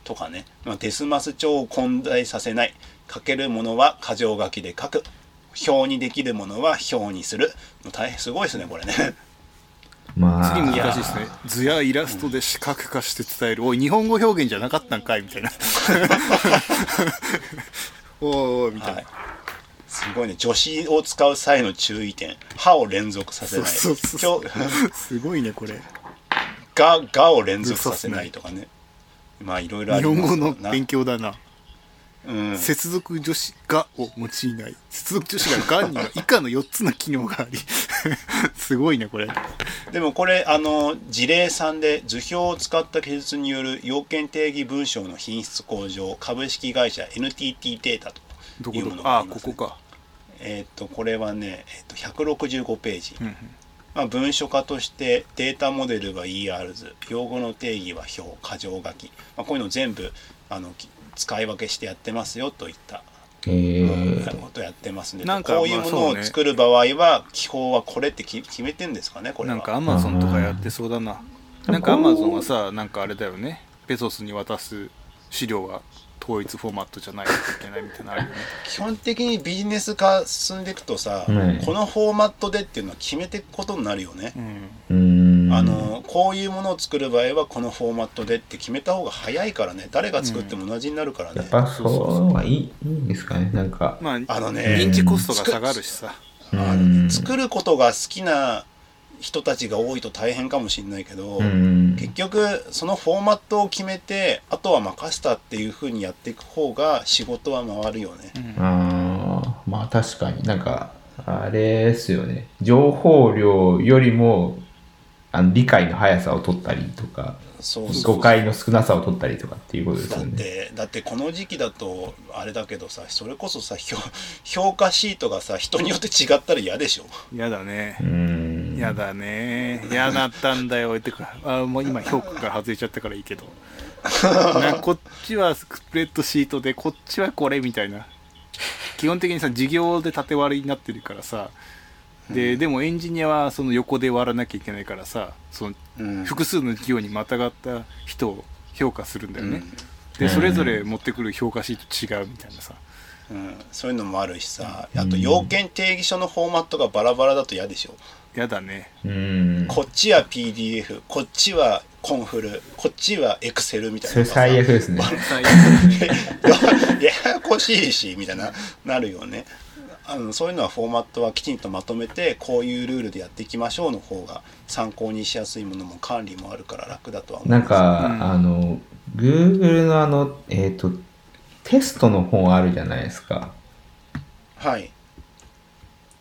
とかね、まあ、デスマス帳を混在させない。書けるものは箇条書きで書く表にできるものは表にする。大変すごいですねこれね。
まあ。
次難しいですね。図やイラストで視覚化して伝える。おい日本語表現じゃなかったんかいみたいな。おいおいみたいな、
はい。すごいね助詞を使う際の注意点。歯を連続させない。
そうそうすごいねこれ。
ががを連続させないとかね。まあいろいろあ
日
ります。
本語の
な
勉強だな
うん、
接続助詞がを用いない。接続助詞ががには以下の4つの機能があり。すごいねこれ。
でもこれあの事例3で図表を使った記述による要件定義文章の品質向上株式会社 NTT データと
どこ
いうもの
どこああ
があります、ね、
ここ？か。
えーっとこれはね、えーっと165ページ、
うんうん。
まあ、文書化としてデータモデルは ERs 用語の定義は表箇条書き、まあ、こういうの全部あのき使い分けしてやってますよといった
えー。
ことやってますね
なんか
こういうものを作る場合は基本はこれってき決めてんですかねこれは。
なんかアマゾンとかやってそうだな。なんかアマゾンはさなんかあれだよね。ペソスに渡す資料は統一フォーマットじゃないといけないみたいなのあるよね。
基本的にビジネス化進んでいくとさ、
うん。
このフォーマットでっていうのは決めていくことになるよね、
うん。
うーん
あのこういうものを作る場合はこのフォーマットでって決めた方が早いからね。誰が作っても同じになるからね、
やっぱそうはいいいいんですかねなんか。
まあ
あのね
認知コストが下がるしさ。
あの作ることが好きな人たちが多いと大変かもしれないけど、
うん。
結局そのフォーマットを決めてあとは任せたっていう風にやっていく方が仕事は回るよね、
あー。まあ確かに。なんかあれですよね。情報量よりもあの理解の速さを取ったりとか
そうそう。
誤解の少なさを取ったりとかっていうことです
だっ
よね
てだってこの時期だとあれだけどさそれこそさ評評価シートがさ人によって違ったら嫌でしょ。
やだね。
うーん。
やだね。嫌だったんだよ。ってかあもう今評価から外れちゃったからいいけど。なこっちはスプレッドシートでこっちはこれみたいな。基本的にさ事業で縦割りになってるからさででもエンジニアはその横で割らなきゃいけないからさその
うん。
複数の事業にまたがった人を評価するんだよね、
うん。
でそれぞれ持ってくる評価シート違うみたいなさ。
うん、そういうのもあるしさ。あと要件定義書のフォーマットがバラバラだと嫌でしょ。
やだね。
うーん。
こっちは PDF こっちはコンフルこっちはエクセルみたいな
それ最悪ですね。
最
ややこしいしみたいななるよねあのそういうのはフォーマットはきちんとまとめてこういうルールでやっていきましょうの方が参考にしやすいものも管理もあるから楽だとは思います。
なんか、
うん。
あの、Google のあの、えっ、と、テストの本あるじゃないですか。
はい。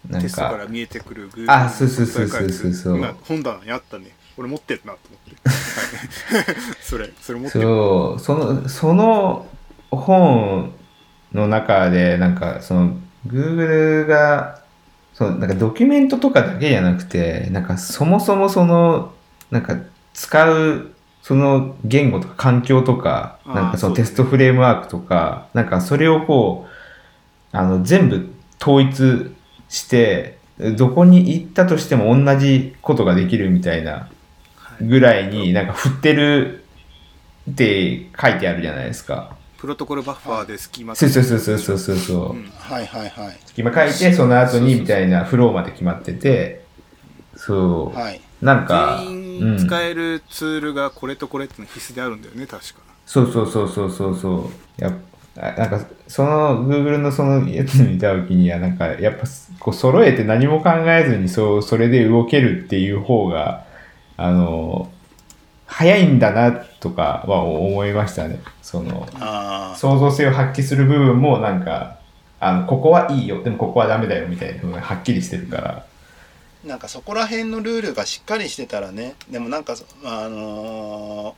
なん
テストから
か、
見えてくる Google
あそうそうそうそうそう。そう
今本棚にあったね。俺持ってるなと思って、はい、それそれ持ってる。
そう、その、その本の中で、なんか、その、Google が、そう、なんかドキュメントとかだけじゃなくて、なんかそもそもその、なんか使う、その言語とか環境とか、なんかそのテストフレームワークとか、なんかそれをこう、あの、全部統一して、どこに行ったとしても同じことができるみたいな
はい
ぐらいになんか振ってるって書いてあるじゃないですか。
プロトコルバッファーで隙間
そうそうそうそうそうそうそう。
うん
はいはいはい
今書いてその後にみたいなフローまで決まってて、そう。
はい
なんか、
全員
うん、
使えるツールがこれとこれっての必須であるんだよね確か
そうそうそうそうそうそう。やっあなんかその Google のそのやつ見た時にはなんかやっぱこう揃えて何も考えずにそうそれで動けるっていう方があの早いんだなとかは思いましたね。その
あ
創造性を発揮する部分もなんかあのここはいいよ。でもここはダメだよみたいなのがはっきりしてるから。
あなんかそこら辺のルールがしっかりしてたらね。でもなんかそあのー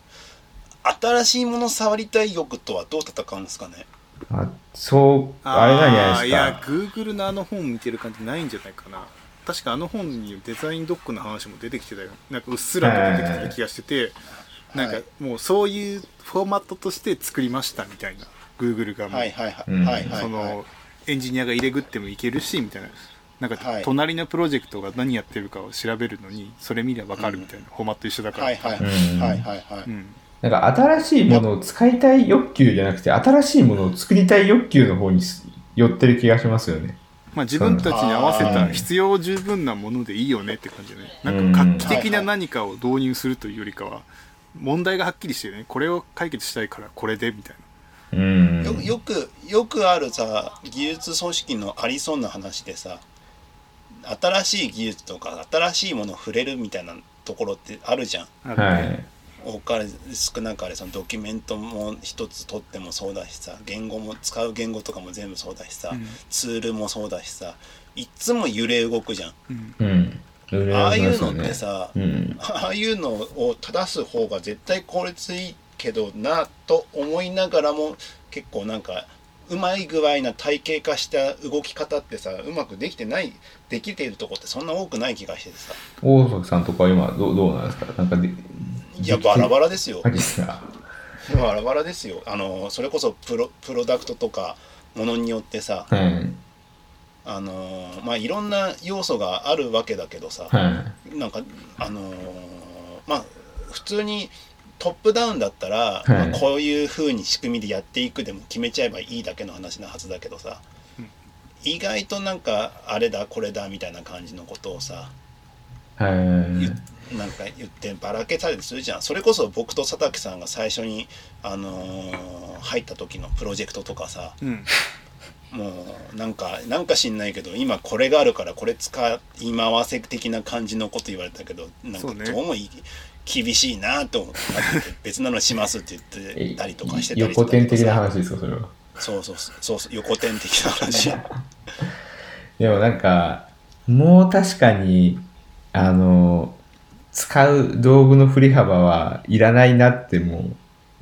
新しいもの触りたい欲とはどう戦うんですかね。
あそうあれなんじゃないです
ーいや
か
Google のあの本見てる感じないんじゃないかな確かあの本にデザインドックの話も出てきてたよ。なんかうっすらと出てきてた気がしててなんかもうそういうフォーマットとして作りましたみたいな Google がも。う、そのエンジニアが入れぐってもいけるしみたいな。なんか
はい。
隣のプロジェクトが何やってるかを調べるのにそれ見れば分かるみたいな、フォーマット一緒だから、
はいはい
うん
はい。はい
なんか新しいものを使い。たい欲求じゃなくて新しいものを作りたい欲求の方にす寄ってる気がしますよね
まあ自分たちに合わせた
うん
必要十分なものでいいよねって感じでね。
うん
なんか画期的な何かを導入するというよりかは問題がはっきりしてね。これを解決したいからこれでみたい
うん。
よよくよくあるさ技術組織のありそうな話でさ新しい技術とか新しいものを触れるみたいなところってあるじゃん。
な、
はい
多かれ少なかれそのドキュメントも一つ取ってもそうだしさ言語も使う言語とかも全部そうだしさ、
うん。
ツールもそうだしさいっつも揺れ動くじゃん、
うん。
うん。
ああいうのってさ、
よね。
ああいうのを正す方が絶対効率いいけどなと思いながらも結構なんかうまい具合な体系化した動き方ってさうまくできてないできているとこってそんな多くない気がしててさ。
うん大崎さんとか今どうどうなんですか？なんかで
いやバラバラですよ。バラバラですよ。あのそれこそプロプロダクトとかものによってさ
はい。
あのまあいろんな要素があるわけだけどさ、
はい。
なんかあのーまあ普通にトップダウンだったら、
い。
まあこういう風に仕組みでやっていくでも決めちゃえばいいだけの話なはずだけどさ、
うん。
意外となんかあれだこれだみたいな感じのことをさ、
はい。
言なんか言ってばらけたりするじゃん。それこそ僕と佐竹さんが最初に、あのー入った時のプロジェクトとかさ
うん。
もうなんかなんか知んないけど今これがあるからこれ使い回せ的な感じのこと言われたけどなんかどうもいい厳しいなと思って別なのしますって言ってたりとかしてたり
横転的な
話
話ですかそれは
そう。そうそうそう横転的な話。
でもなんかもう確かにあの使う道具の振り幅はいらないなっても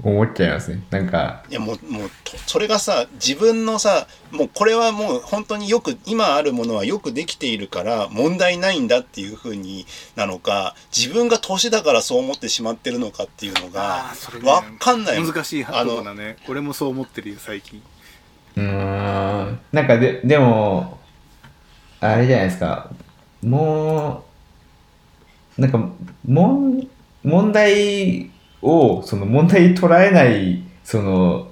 う思っちゃいますね。なんか。
いやもうもうとそれがさ自分のさもうこれはもう本当によく今あるものはよくできているから問題ないんだっていうふうになのか自分が年だからそう思ってしまってるのかっていうのが
あーそれね
わかんない。もん
難しいと
あの
こだね。俺もそう思ってるよ最近。
うーん。なんかででもあれじゃないですか。もうなんかもん問題をその問題に捉えないその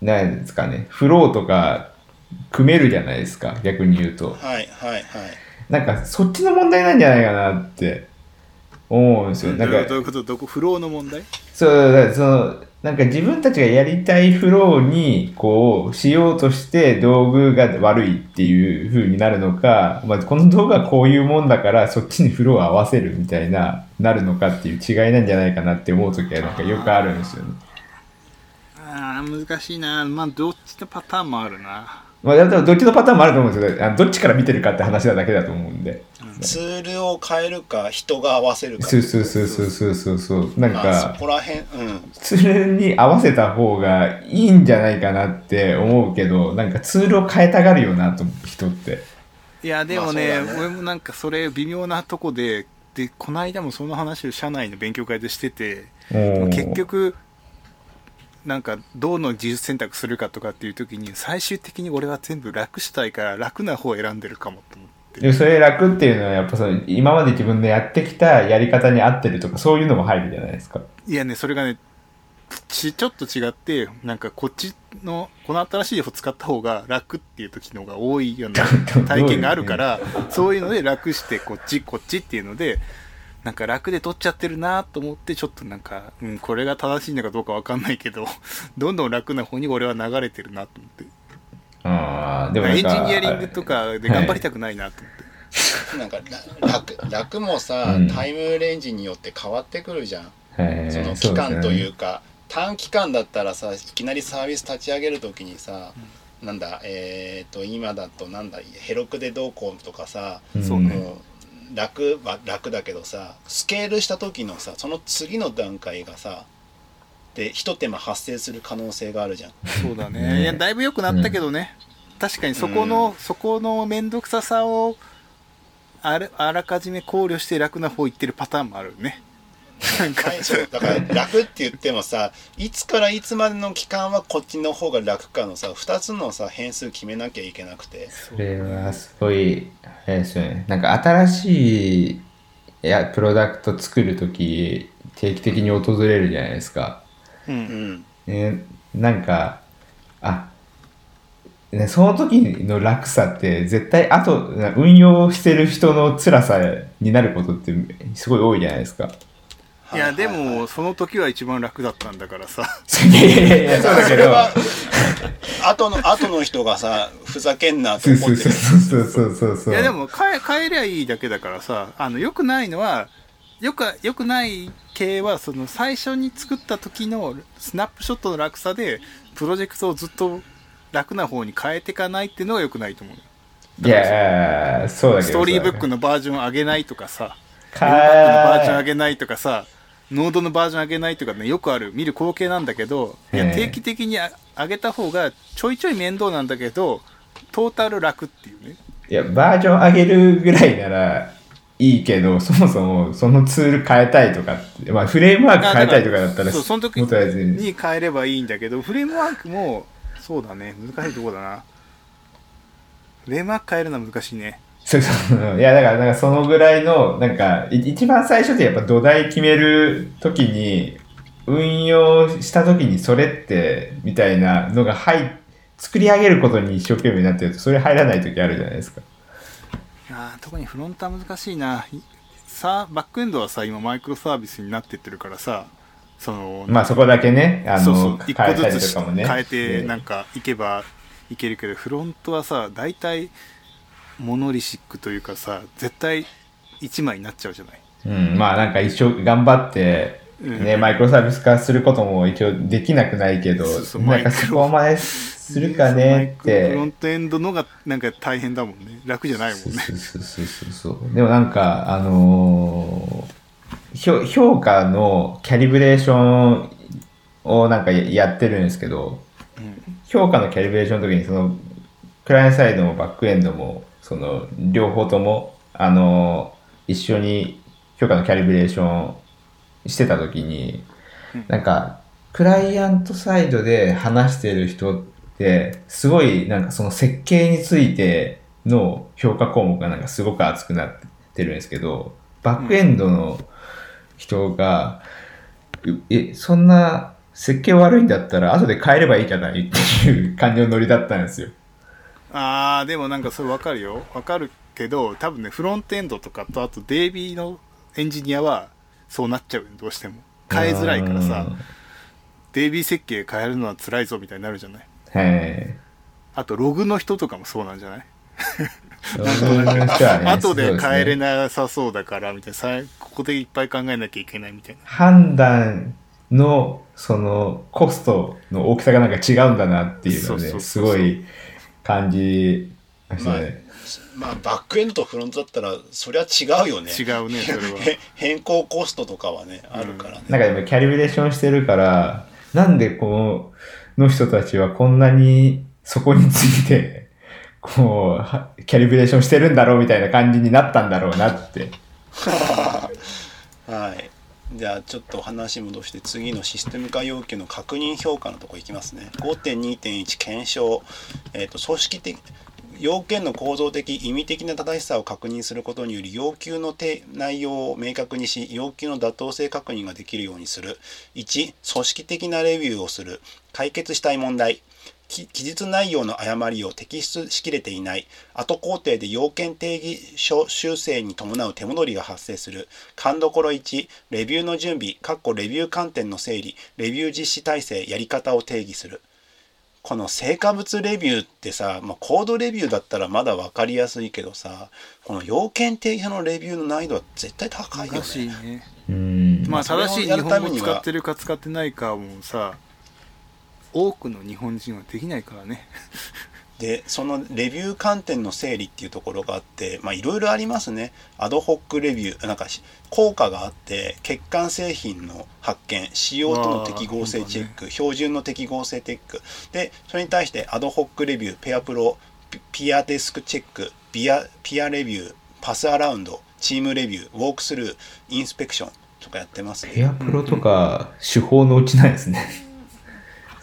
なんですかねフローとか組めるじゃないですか逆に言うと。
はいはいはい。
なんかそっちの問題なんじゃないかなって思うんですよ。
どうん
なか
どういうことどこフローの問題？
そう、その、なんか自分たちがやりたいフローに、こう、しようとして道具が悪いっていう風になるのか、まあ、この道具はこういうもんだから、そっちにフローを合わせるみたいな、なるのかっていう違いなんじゃないかなって思うときはなんかよくあるんですよね。
ああ難しいなまあどっちのパターンもあるな
まあ、だからどっちのパターンもあると思うんですけど、どっちから見てるかって話なだけだと思うんで。
ツールを変えるか人が合わせるか。
そうそうそうそうそうそう。そう。なん
まあそ
か、
こら辺うん。
ツールに合わせた方がいいんじゃないかなって思うけど、なんかツールを変えたがるよなと人って。
いやでもね,、
まあね。
俺もなんかそれ微妙なとこででこの間もその話を社内の勉強会でしてて
うん
結局なんかどの技術選択するかとかっていう時に最終的に俺は全部楽したいから楽な方を選んでるかもと思って
でそれ楽っていうのはやっぱその今まで自分でやってきたやり方に合ってるとかそういうのも入るじゃないですか。
いやねそれがねちちょっと違ってなんかこっちのこの新しい方使った方が楽っていう時の方が多いような 体験があるからそういうので楽してこっちこっちっていうのでなんか楽で取っちゃってるなと思ってちょっとなんか、うん、これが正しいのかどうかわかんないけど どんどん楽な方に俺は流れてるなと思って
あーでも
エンジ
か
ニアリングとかで頑張りたくないなと思って、
なんから楽楽もさ、
うん。
タイムレンジによって変わってくるじゃん。
はい
その期間というか短期間だったらさいきなりサービス立ち上げるときにさ、なんだえっ、と今だとなんだヘロクでどうこうとかさ、
そうね。
もう楽は楽だけどさスケールした時のさその次の段階がさで一手間発生する可能性があるじゃん。
そうだね。
ね。
いやだいぶ良くなったけどね、確かにそこの、そこの面倒くささをあらあらかじめ考慮して楽な方行ってるパターンもあるね。
だから楽って言ってもさいつからいつまでの期間はこっちの方が楽かのさ2つのさ変数決めなきゃいけなくて。
それはすごい、あれですよね。なんか新しいいやプロダクト作るとき定期的に訪れるじゃないですか。
う
うんん
ね、なんか、あ、ね、その時の楽さって絶対後、運用してる人の辛さになることってすごい多いじゃないですか。
いやでもその時は一番楽だったんだからさ
いやいやいやそうだけど。
それは後の後の人がさふざけんなと
そうそう
思ってる
そうそうそうそうそう。
いやでも変え変えりゃいいだけだからさあの良くないのはよくよくない系はその最初に作った時のスナップショットの楽さでプロジェクトをずっと楽な方に変えていかないっていうのが良くないと思う。
いやそうだけどさ。
ストーリーブックのバージョン上げないとかさ
か
メルパックのバージョン上げないとかさノードのバージョン上げないとかねよくある見る光景なんだけどいや
ええ
定期的にあ上げた方がちょいちょい面倒なんだけどトータル楽っていうね。
いや、バージョン上げるぐらいならいいけど、そもそもそのツール変えたいとかまあフレームワーク変えたいとかだったら、
そうその時
に
に変えればいいんだけどフレームワークもそうだね難しいところだなフレームワーク変えるのは難しいね
そうそう。いや、だから、なんかそのぐらいの、なんか、い一番最初でやっぱ土台決めるときに、運用したときにそれって、みたいなのが入っ作り上げることに一生懸命になってると、それ入らないときあるじゃないですか。
いやー特にフロントは難しいないさバックエンドはさ今マイクロサービスになってってるからさその
まあそこだけね、あ
そうそう
の、
一個ずつ。変えて
で
なんかいけばいけるけどフロントはさ大体モノリシックというかさ絶対1枚になっちゃうじゃない
うん、まあなんか一生頑張って、ね、
うん
マイクロサービス化することも一応できなくないけど、
そうそう
なんかそこまでするかねっ
マイクロフロン
て。
トエンドのがなんか大変だもんね楽じゃないもんね
そうそうそうそうそう。でもなんか、あのー評評価のキャリブレーションをなんかやってるんですけど、評価のキャリブレーションの時にそのクライアントサイドもバックエンドもその両方ともあの一緒に評価のキャリブレーションしてた時に
うん
なんかクライアントサイドで話してる人ってすごいなんかその設計についての評価項目がなんかすごく熱くなってるんですけどバックエンドの人が、うえ、そんな設計悪いんだったら後で変えればいいじゃないっていう感じのノリだったんですよ。
あーでもなんかそれ分かるよ分かるけど多分ねフロントエンドとかとあとデイビーのエンジニアはそうなっちゃうよどうしても。変えづらいからさ。デイビー設計変えるのは辛いぞみたいになるじゃない？
はい。
あとログの人とかもそうなんじゃない？
なん。となく
後で変えれ
な
さそうだからみたいな。さここでいっぱい考えなきゃいけないみたいな。
判断の、その、コストの大きさがなんか違うんだなっていうの
そうそうそう
ね、すごい感じました
まあ
ね。
まあバックエンドとフロントだったらそりゃ違うよね。
違うねそれは。
へ 変更コストとかはねあるからね、
なんか今キャリブレーションしてるから、なんでこの人たちはこんなにそこについて、こうは、キャリブレーションしてるんだろうみたいな感じになったんだろうなって。
はい。じゃあちょっと話戻して次のシステム化要求の確認評価のとこいきますね。5.2.1検証、えー、と組織的要件の構造的意味的な正しさを確認することにより要求の内容を明確にし要求の妥当性確認ができるようにする。1組織的なレビューをする。解決したい問題。記述内容の誤りを摘出しきれていない。後工程で要件定義書修正に伴う手戻りが発生する。勘どころ1レビューの準備かっこレビュー観点の整理レビュー実施体制やり方を定義する。この成果物レビューってさ、まあ、コードレビューだったらまだ分かりやすいけどさこの要件定義書のレビューの難易度は絶対高いよ
難しい
ね。
ね
うん。
まあ正しい日
やるためには
本語使ってるか使ってないかもさ多くの日本人はできないからね
でそのレビュー観点の整理っていうところがあってまあいろいろありますね。アドホックレビューなんかし効果があって欠陥製品の発見仕様との適合性チェック、標準の適合性チェック。でそれに対してアドホックレビューペアプロピピアデスクチェックビアピアレビューパスアラウンドチームレビューウォークスルーインスペクションとかやってますね。
ペアプロとか手法のうちないですね。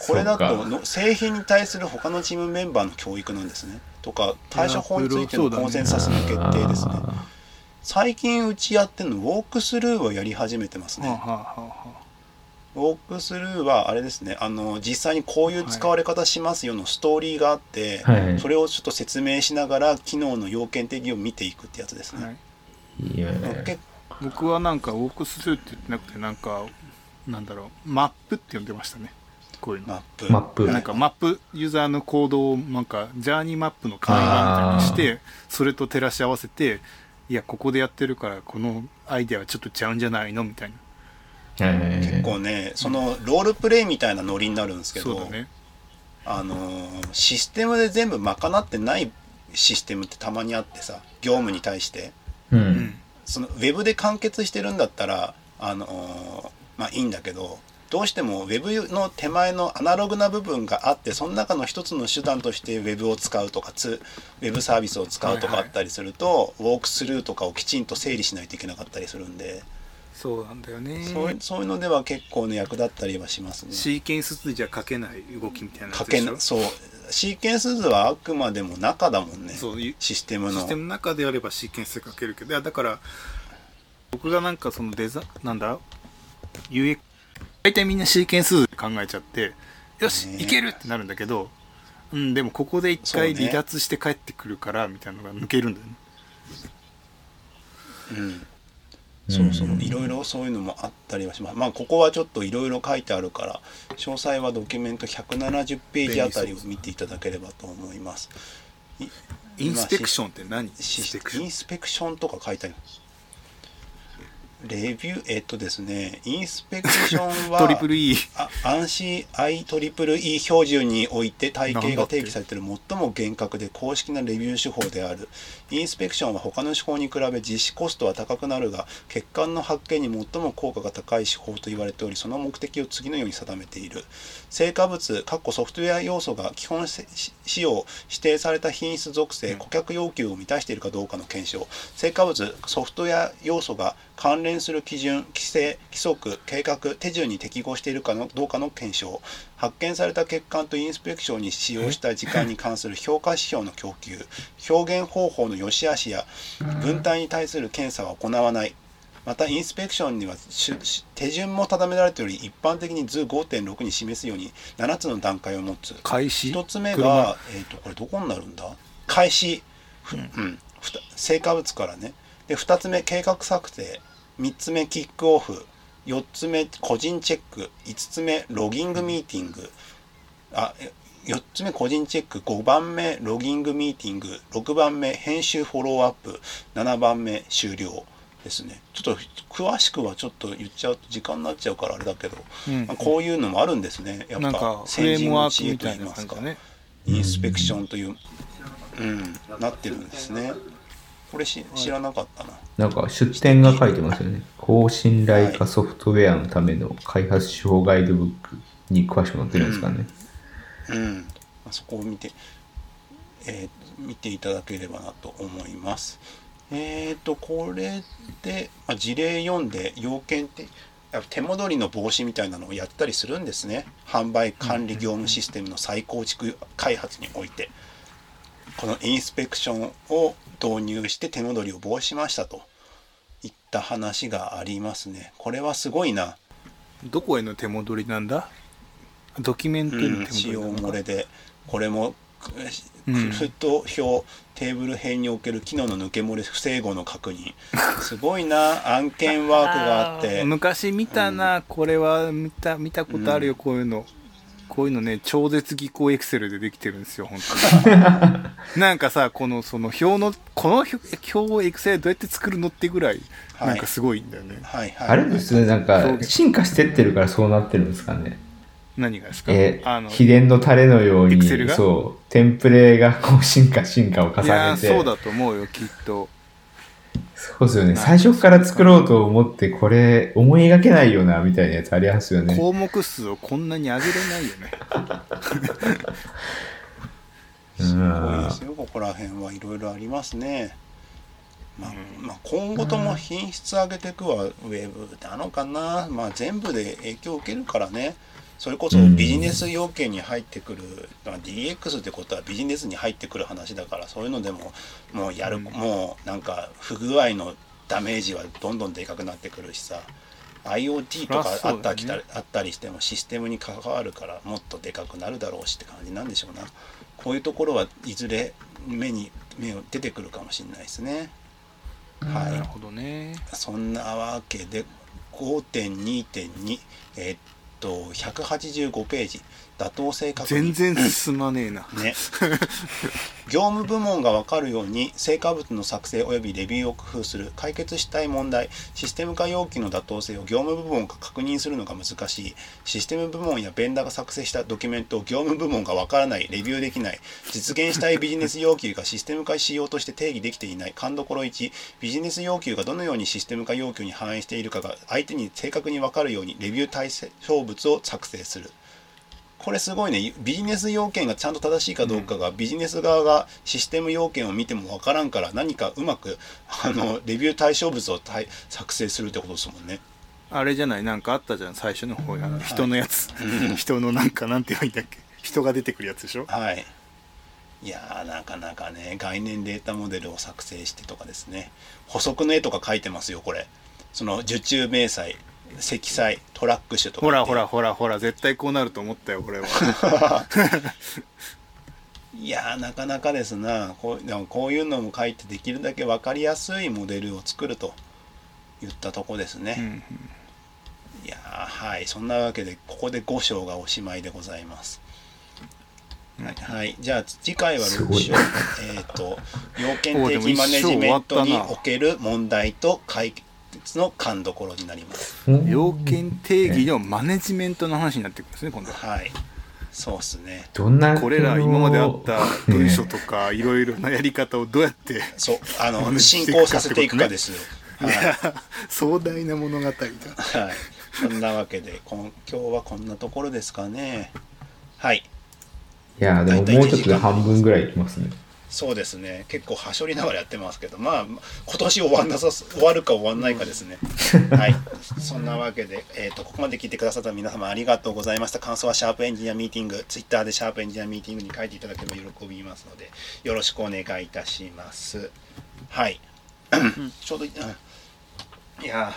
これだとの製品に対する他のチームメンバーの教育なんですね。とか対処法についてのコンセンサスの決定ですね。
あ
最近うちやってるのウォークスルーはやり始めてますね。
はあはあはあは
ウォークスルーはあれですね。あの実際にこういう使われ方しますよのストーリーがあって、
はい。
それをちょっと説明しながら機能の要件定義を見ていくってやつです
あは
ね、
い僕はなんかウォークスルーって言ってなくてなんかなんだろうマップって呼んでましたねこういうの？
マップ。
マップ。
なんかマップユーザーのコードをなんかジャーニーマップの簡易版みたいにしてそれと照らし合わせていやここでやってるからこのアイデアはちょっとちゃうんじゃないの？みたいな。
結構ねそのロールプレイみたいなノリになるんですけど、
そうだね。
あのーシステムで全部賄ってないシステムってたまにあってさ業務に対して。
う。
うんん。
そのウェブで完結してるんだったらあのーまあいいんだけどどうしてもウェブの手前のアナログな部分があってその中の一つの手段としてウェブを使うとかつウェブサービスを使うとかあったりすると、ウォークスルーとかをきちんと整理しないといけなかったりするんで、
そうなんだよね。
そういそうのでは結構ね役立ったりはしますね。
シーケンス図じゃ書けない動きみたいなや
か
つでしょ？
けなそう。シーケンス図はあくまでも中だもんね。
そういう
システムの。
システムの中であればシーケンスで書けるけど。いやだから僕がなんかそのデザなんだ？UX 大体みんなシーケンス図考えちゃってよし、
ね
いけるってなるんだけどうんでもここで一回離脱して帰ってくるからみたいなのが抜けるんだよね。
うん。そうそう。いろいろそういうのもあったりはします。まあここはちょっといろいろ書いてあるから詳細はドキュメント170ページあたりを見ていただければと思います。い
インスペクシ
ョ
ョンって何？イン
シ
スペクション？
インスペクションとか書いてあるレビューえっとですね インスペクションは
トリプル E
あ暗視 IEEE 標準において体系が定義されている最も厳格で公式なレビュー手法である。インスペクションは他の手法に比べ実施コストは高くなるが欠陥の発見に最も効果が高い手法と言われておりその目的を次のように定めている。成果物ソフトウェア要素が基本せ使用指定された品質属性顧客要求を満たしているかどうかの検証。成果物ソフトウェア要素が関連する基準規制規則計画手順に適合しているかのどうかの検証発見された欠陥とインスペクションに使用した時間に関する評価指標の供給表現方法の良し悪しや分担に対する検査は行わない。またインスペクションにはし手順も定められており一般的に図5.6に示すように7つの段階を持つ。
開始。
一つ目
車。
が、えー、とこれどこになるんだ？開始、ふうん。ふた成果物からね。で2つ目計画策定3つ目キックオフ4つ目個人チェック5つ目ロギングミーティング。あえ4つ目個人チェック5番目ロギングミーティング。6番目編集フォローアップ。7番目終了ですね。ちょっと詳しくはちょっと言っちゃうと時間になっちゃうからあれだけど、
うん。
まあこういうのもあるんですね。やっぱ
フレームワークみ
と
たいな
いいますか
ね。
インスペクションという、うん、なってるんですねこれし知らなかったな。
なんか出典が書いてますよね。高信頼化ソフトウェアのための開発手法ガイドブックに詳しく載ってるんですかね。
うん、まあそこを見て、えー見ていただければなと思います。えっ、とこれで、まあ、事例読んで要件ってやっぱ手戻りの防止みたいなのをやったりするんですね。販売管理業務システムの再構築開発において。このインスペクションを導入して手戻りを防止しましたといった話がありますね。これはすごいな。
どこへの手戻りなんだ？ドキュメントへ
うん、
の手
使用
戻りなのか。
漏れでこれもクルト表テーブル編における機能の抜け漏れ不整合の確認。すごいな。案件ワークがあって。
昔見たな、これは見た見たことあるよ、こういうのこういうのね超絶技巧エクセルでできてるんですよ本当に。なんかさこのその表のこの表表をエクセルでどうやって作るのってぐらい
はい。
なんかすごいんだよね、
はいはい。
あれですね、なんか進化してってるからそうなってるんですかね。
何がですか、
え
あの
秘伝のタレのようにそうテンプレがこう進化進化を重
いや
ねて
そうだと思うよきっと
そうですよね。最初から作ろうと思ってこれ思い描けないよなみたいなやつありますよね。
項目数をこんなに上げれないよね。
すごいですよ。ここら辺はいろいろありますね。まあ、まあ今後とも品質上げていくはウェブなのかな、まあ、全部で影響を受けるからねそれこそビジネス要件に入ってくる、まあ、DX ってことはビジネスに入ってくる話だからそういうのでももうやる、
うん。
もうなんか不具合のダメージはどんどんでかくなってくるしさ。IoT とかあったきた、あったりしてもシステムに関わるからもっとでかくなるだろうしって感じなんでしょうな。こういうところはいずれ目に目を出てくるかもしれないですね。はい。
なるほどね。
そんなわけで5.2.2えーっと185ページ。妥当性確認。
全然進まねえな。
ね。業務部門が分かるように成果物の作成及びレビューを工夫する解決したい問題システム化要求の妥当性を業務部門が確認するのが難しい。システム部門やベンダーが作成したドキュメントを業務部門が分からないレビューできない。実現したいビジネス要求がシステム化仕様として定義できていない勘どころ1ビジネス要求がどのようにシステム化要求に反映しているかが相手に正確に分かるようにレビュー対象物を作成するこれすごいね。ビジネス要件がちゃんと正しいかどうかが、ビジネス側がシステム要件を見てもわからんから何かうまくあのレビュー対象物を対作成するってことですもんね。
あれじゃない？なんかあったじゃん。最初の方や。人のやつ、人のなんかなんて言えばいいんだっけ？人が出てくるやつでしょ？
はい。いやーなかなかね概念データモデルを作成してとかですね。補足の絵とか書いてますよこれ。その受注明細積載トラック種とか
ほらほらほらほら絶対こうなると思ったよこれは。
いやーなかなかですな。こうでもこういうのも書いてできるだけ分かりやすいモデルを作ると言ったとこですね、
うん
いやーはい。そんなわけでここで5章がおしまいでございます、はい、はい、じゃあ次回は6
すごい。
章えっ、と要件定義マネジメントにおける問題と解決の勘どころになります。
要件定義のマネジメントの話になってくるんですね今度。は
はい。そうっすね。
どんな
これら今まであった文書
ね
とかいろいろなやり方をどうやって
そうあの進
いくか
行させていくかですよ、
いや壮大な物語だ。
はい、そんなわけでこん今日はこんなところですかね。はい。
いやでももうちょっとで半分ぐらいいきますね
そうですね。結構はしょりながらやってますけどまあ今年終わんなさす終わるか終わんないかですね。はい。そんなわけで、えー、とここまで聞いてくださった皆様ありがとうございました。感想はシャープエンジニアミーティングツイッターでシャープエンジニアミーティングに書いていただければ喜びますのでよろしくお願いいたします。はい。ちょうどいうん。いや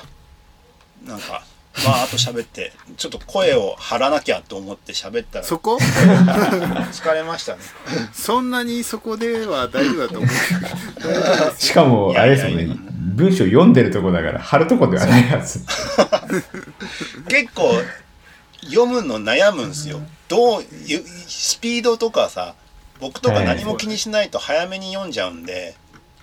ーなんかまああと喋ってちょっと声を張らなきゃと思って喋ったら
そこ？
疲れましたね。
そんなにそこでは大丈夫だと思う。
しかもあれですもんね文章読んでるとこだから貼るとこではないはず。
結構読むの悩むんですよ。どうゆスピードとかさ僕とか何も気にしないと早めに読んじゃうんで、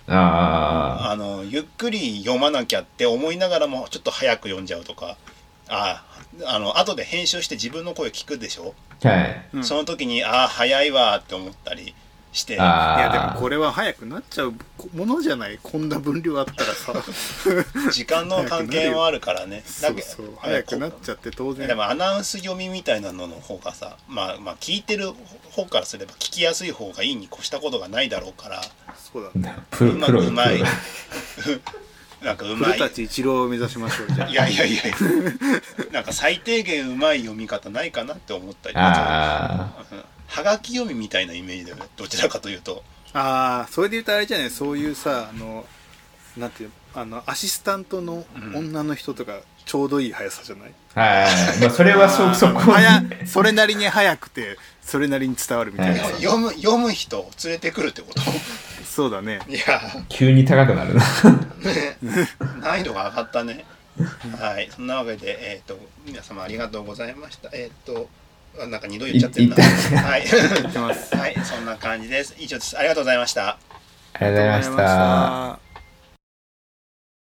あ
あのゆっくり読まなきゃって思いながらもちょっと早く読んじゃうとかああの後で編集して自分の声聞くでしょ、
あ。はい。
うん。
その時にああ早いわって思ったりして。
ああ。
いやでもこれは早くなっちゃうものじゃない。こんな分量あったらさ。
時間の関係もあるからね。だけ
そうそう。早くなっちゃって当然。
でもアナウンス読みみたいなのの方がさ、まあ、まあ聞いてる方からすれば聞きやすい方がいいに越したことがないだろうから。
そうだね。
プロ、
うま
プロ、プ
くうまい。
ロ。
なんかうまい。
古舘一郎を目指しましょうじゃあ。
いやいやいや。なんか最低限うまい読み方ないかなって思ったり。
あ
うんはがき読みみたいなイメージだよね。どちらかというと。
ああそれで言うとあれじゃない？そういうさあのなんていうの？あのアシスタントの女の人とかちょうどいい速さじゃない、
あ。はい。まあ、それはそ、そこに。
早それなりに速くてそれなりに伝わるみたいな。さ、
読む読む人を連れてくるってこと？
そうだね。
いや。
急に高くなるな。
ね 難易度が上がったね。はい。そんなわけでえっ、と皆様ありがとうございました。えっ、とあなんか二度言っちゃってるな。はい。
言ってます。
はい。そんな感じです。以上です。
ありがとうございました。
ありがとうございました